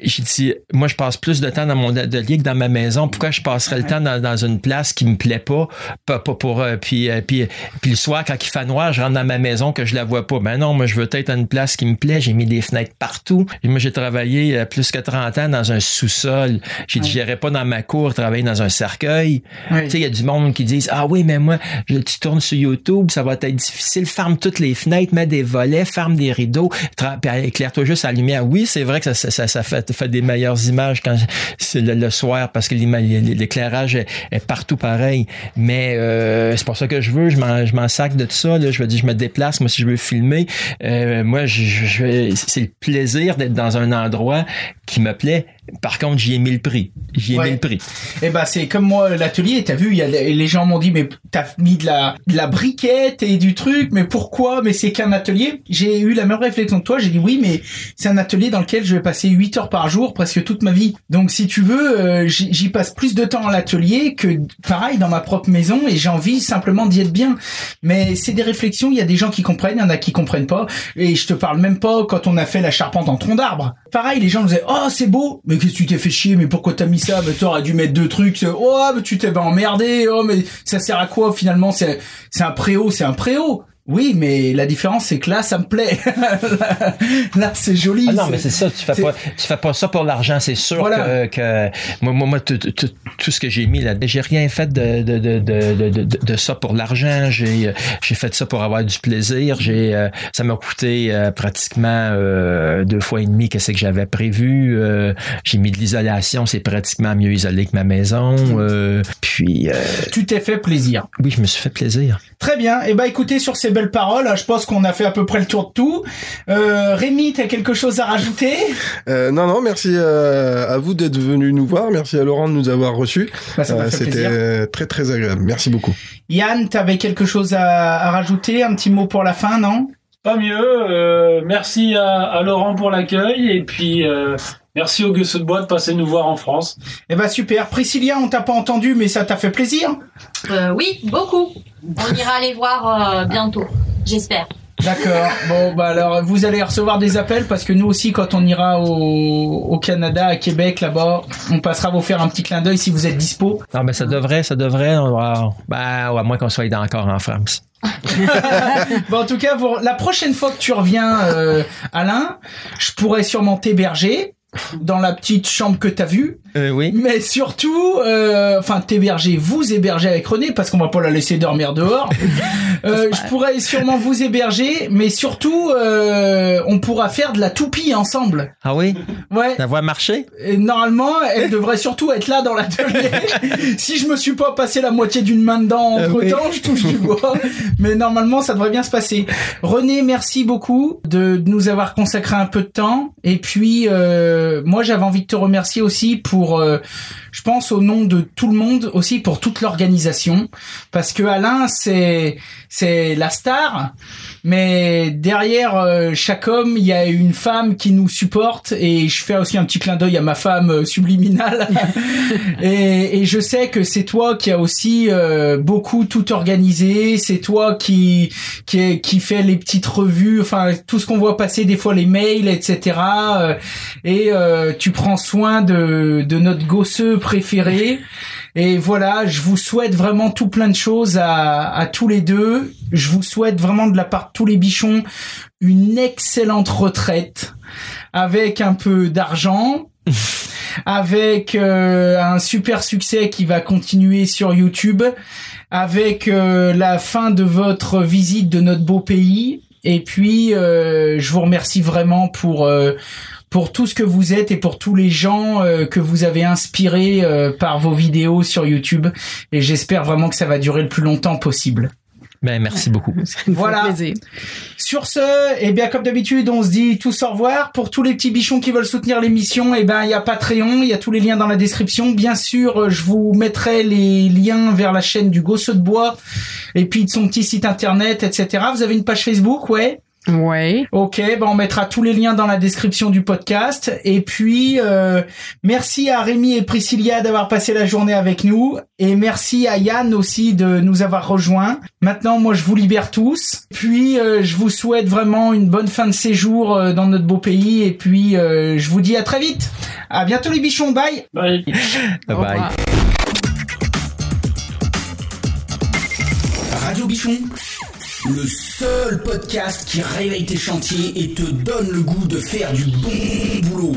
j'ai dit, moi, je passe plus de temps dans mon atelier que dans ma maison. Pourquoi je passerais le temps dans, une place qui me plaît pas, pas, pour, euh, puis, euh, puis, puis le soir, quand il fait noir, je rentre dans ma maison que je la vois pas. Ben non, moi, je veux être à une place qui me plaît. J'ai mis des fenêtres partout. Et moi, j'ai travaillé euh, plus que 30 ans dans un sous-sol. J'ai dit, j'irais pas dans ma cour travailler dans un cercueil. Tu sais, il y a du monde qui disent, ah oui, mais moi, je, tu tournes sur YouTube, ça va être difficile. Ferme toutes les fenêtres, mets des volets, ferme des rideaux, éclaire-toi juste la lumière. Oui, c'est vrai que ça, ça, ça, fait, fait, des meilleures images quand c'est le, soir parce que l'éclairage est, partout pareil. Mais euh, c'est pour ça que je veux, je m'en, je m'en sac de tout ça. Là. Je veux dire, je me déplace, moi, si je veux filmer. Euh, moi, je, je, c'est le plaisir d'être dans un endroit qui me plaît. Par contre, j'y ai mis le prix. J'y ai mis le prix. Eh ben, c'est comme moi, l'atelier, t'as vu, y a, les gens m'ont dit, mais t'as mis de la, de la briquette et du truc, mais pourquoi? Mais c'est qu'un atelier. J'ai eu la même réflexion que toi. J'ai dit oui, mais c'est un atelier dans lequel je vais passer 8 heures par jour, presque toute ma vie. Donc, si tu veux, euh, j'y passe plus de temps à l'atelier que, pareil, dans ma propre maison et j'ai envie simplement d'y être bien. Mais c'est des réflexions. Il y a des gens qui comprennent, il y en a qui comprennent pas. Et je te parle même pas quand on a fait la charpente en tronc d'arbre. Pareil, les gens me disaient, oh, c'est beau. Mais qu'est-ce que tu t'es fait chier? Mais pourquoi t'as mis ça? Mais t'aurais dû mettre deux trucs. Oh, mais tu t'es emmerdé. Oh, mais ça sert à quoi finalement? C'est, c'est un préau, c'est un préau. Oui, mais la différence c'est que là, ça me plaît. là, c'est joli. Ah non, mais c'est ça. Tu fais pas, tu fais pas ça pour l'argent. C'est sûr que, que, moi, moi, moi tout, ce que j'ai mis là, j'ai rien fait de de, de, de, de, ça pour l'argent. J'ai j'ai fait ça pour avoir du plaisir. J'ai euh, ça m'a coûté euh, pratiquement euh, deux fois et demi qu'est-ce que j'avais prévu. j'ai mis de l'isolation. C'est pratiquement mieux isolé que ma maison. puis tu t'es fait plaisir. Oui, je me suis fait plaisir. Très bien. Et eh ben écoutez sur ces belles paroles, je pense qu'on a fait à peu près le tour de tout. Euh, Rémi, t'as quelque chose à rajouter? Euh, Non, non. Merci euh, à vous d'être venu nous voir. Merci à Laurent de nous avoir reçus. Bah, euh, C'était très très agréable. Merci beaucoup. Yann, t'avais quelque chose à, à rajouter? Un petit mot pour la fin, non? Pas mieux. Euh, merci à, à, Laurent pour l'accueil et puis euh, Merci au Gueux de Bois de passer nous voir en France. Eh ben super. Priscilla, on t'a pas entendu, mais ça t'a fait plaisir euh, Oui, beaucoup. On ira aller voir euh, bientôt, j'espère. D'accord. Bon, bah alors, vous allez recevoir des appels parce que nous aussi, quand on ira au, Canada, à Québec, là-bas, on passera vous faire un petit clin d'œil si vous êtes dispo. Non, mais ça devrait, ça devrait. bah, à moins qu'on soit encore en France. bon, en tout cas, la prochaine fois que tu reviens, euh, Alain, je pourrais sûrement t'héberger dans la petite chambre que t'as vue. Euh, oui. Mais surtout, euh, enfin, t'héberger, vous héberger avec René, parce qu'on va pas la laisser dormir dehors. euh, je pourrais sûrement vous héberger, mais surtout, euh, on pourra faire de la toupie ensemble. Ah oui? Ouais. Ça va marcher Et Normalement, elle devrait surtout être là dans l'atelier. si je me suis pas passé la moitié d'une main dedans euh, entre temps, je touche du bois. Mais normalement, ça devrait bien se passer. René, merci beaucoup de nous avoir consacré un peu de temps. Et puis, euh, moi, j'avais envie de te remercier aussi pour euh, je pense au nom de tout le monde aussi pour toute l'organisation, parce que Alain c'est c'est la star, mais derrière euh, chaque homme il y a une femme qui nous supporte. Et je fais aussi un petit clin d'œil à ma femme euh, subliminale. Et, et, je sais que c'est toi qui a aussi beaucoup tout organisé, c'est toi qui qui qui fait les petites revues, enfin tout ce qu'on voit passer des fois les mails etc. et tu prends soin de de notre gosseux préféré. Et voilà, je vous souhaite vraiment tout plein de choses à, à tous les deux. Je vous souhaite vraiment de la part de tous les bichons une excellente retraite avec un peu d'argent, avec euh, un super succès qui va continuer sur YouTube, avec euh, la fin de votre visite de notre beau pays. Et puis, euh, je vous remercie vraiment pour pour tout ce que vous êtes et pour tous les gens euh, que vous avez inspirés euh, par vos vidéos sur YouTube. Et j'espère vraiment que ça va durer le plus longtemps possible. Ben, merci beaucoup. voilà. Sur ce, eh bien, comme d'habitude, on se dit tous au revoir. Pour tous les petits bichons qui veulent soutenir l'émission, eh ben, il y a Patreon, il y a tous les liens dans la description. Bien sûr, euh, je vous mettrai les liens vers la chaîne du Gosseux de Bois et puis de son petit site internet, etc. Vous avez une page Facebook, ouais? Ouais. Ok, ben on mettra tous les liens dans la description du podcast. Et puis, euh, merci à Rémi et Priscilla d'avoir passé la journée avec nous. Et merci à Yann aussi de nous avoir rejoints. Maintenant, moi, je vous libère tous. Puis, euh, je vous souhaite vraiment une bonne fin de séjour euh, dans notre beau pays. Et puis, je vous dis à très vite. À bientôt les bichons. Bye. Bye. Bye. Radio Bichon le seul podcast qui réveille tes chantiers et te donne le goût de faire du bon boulot.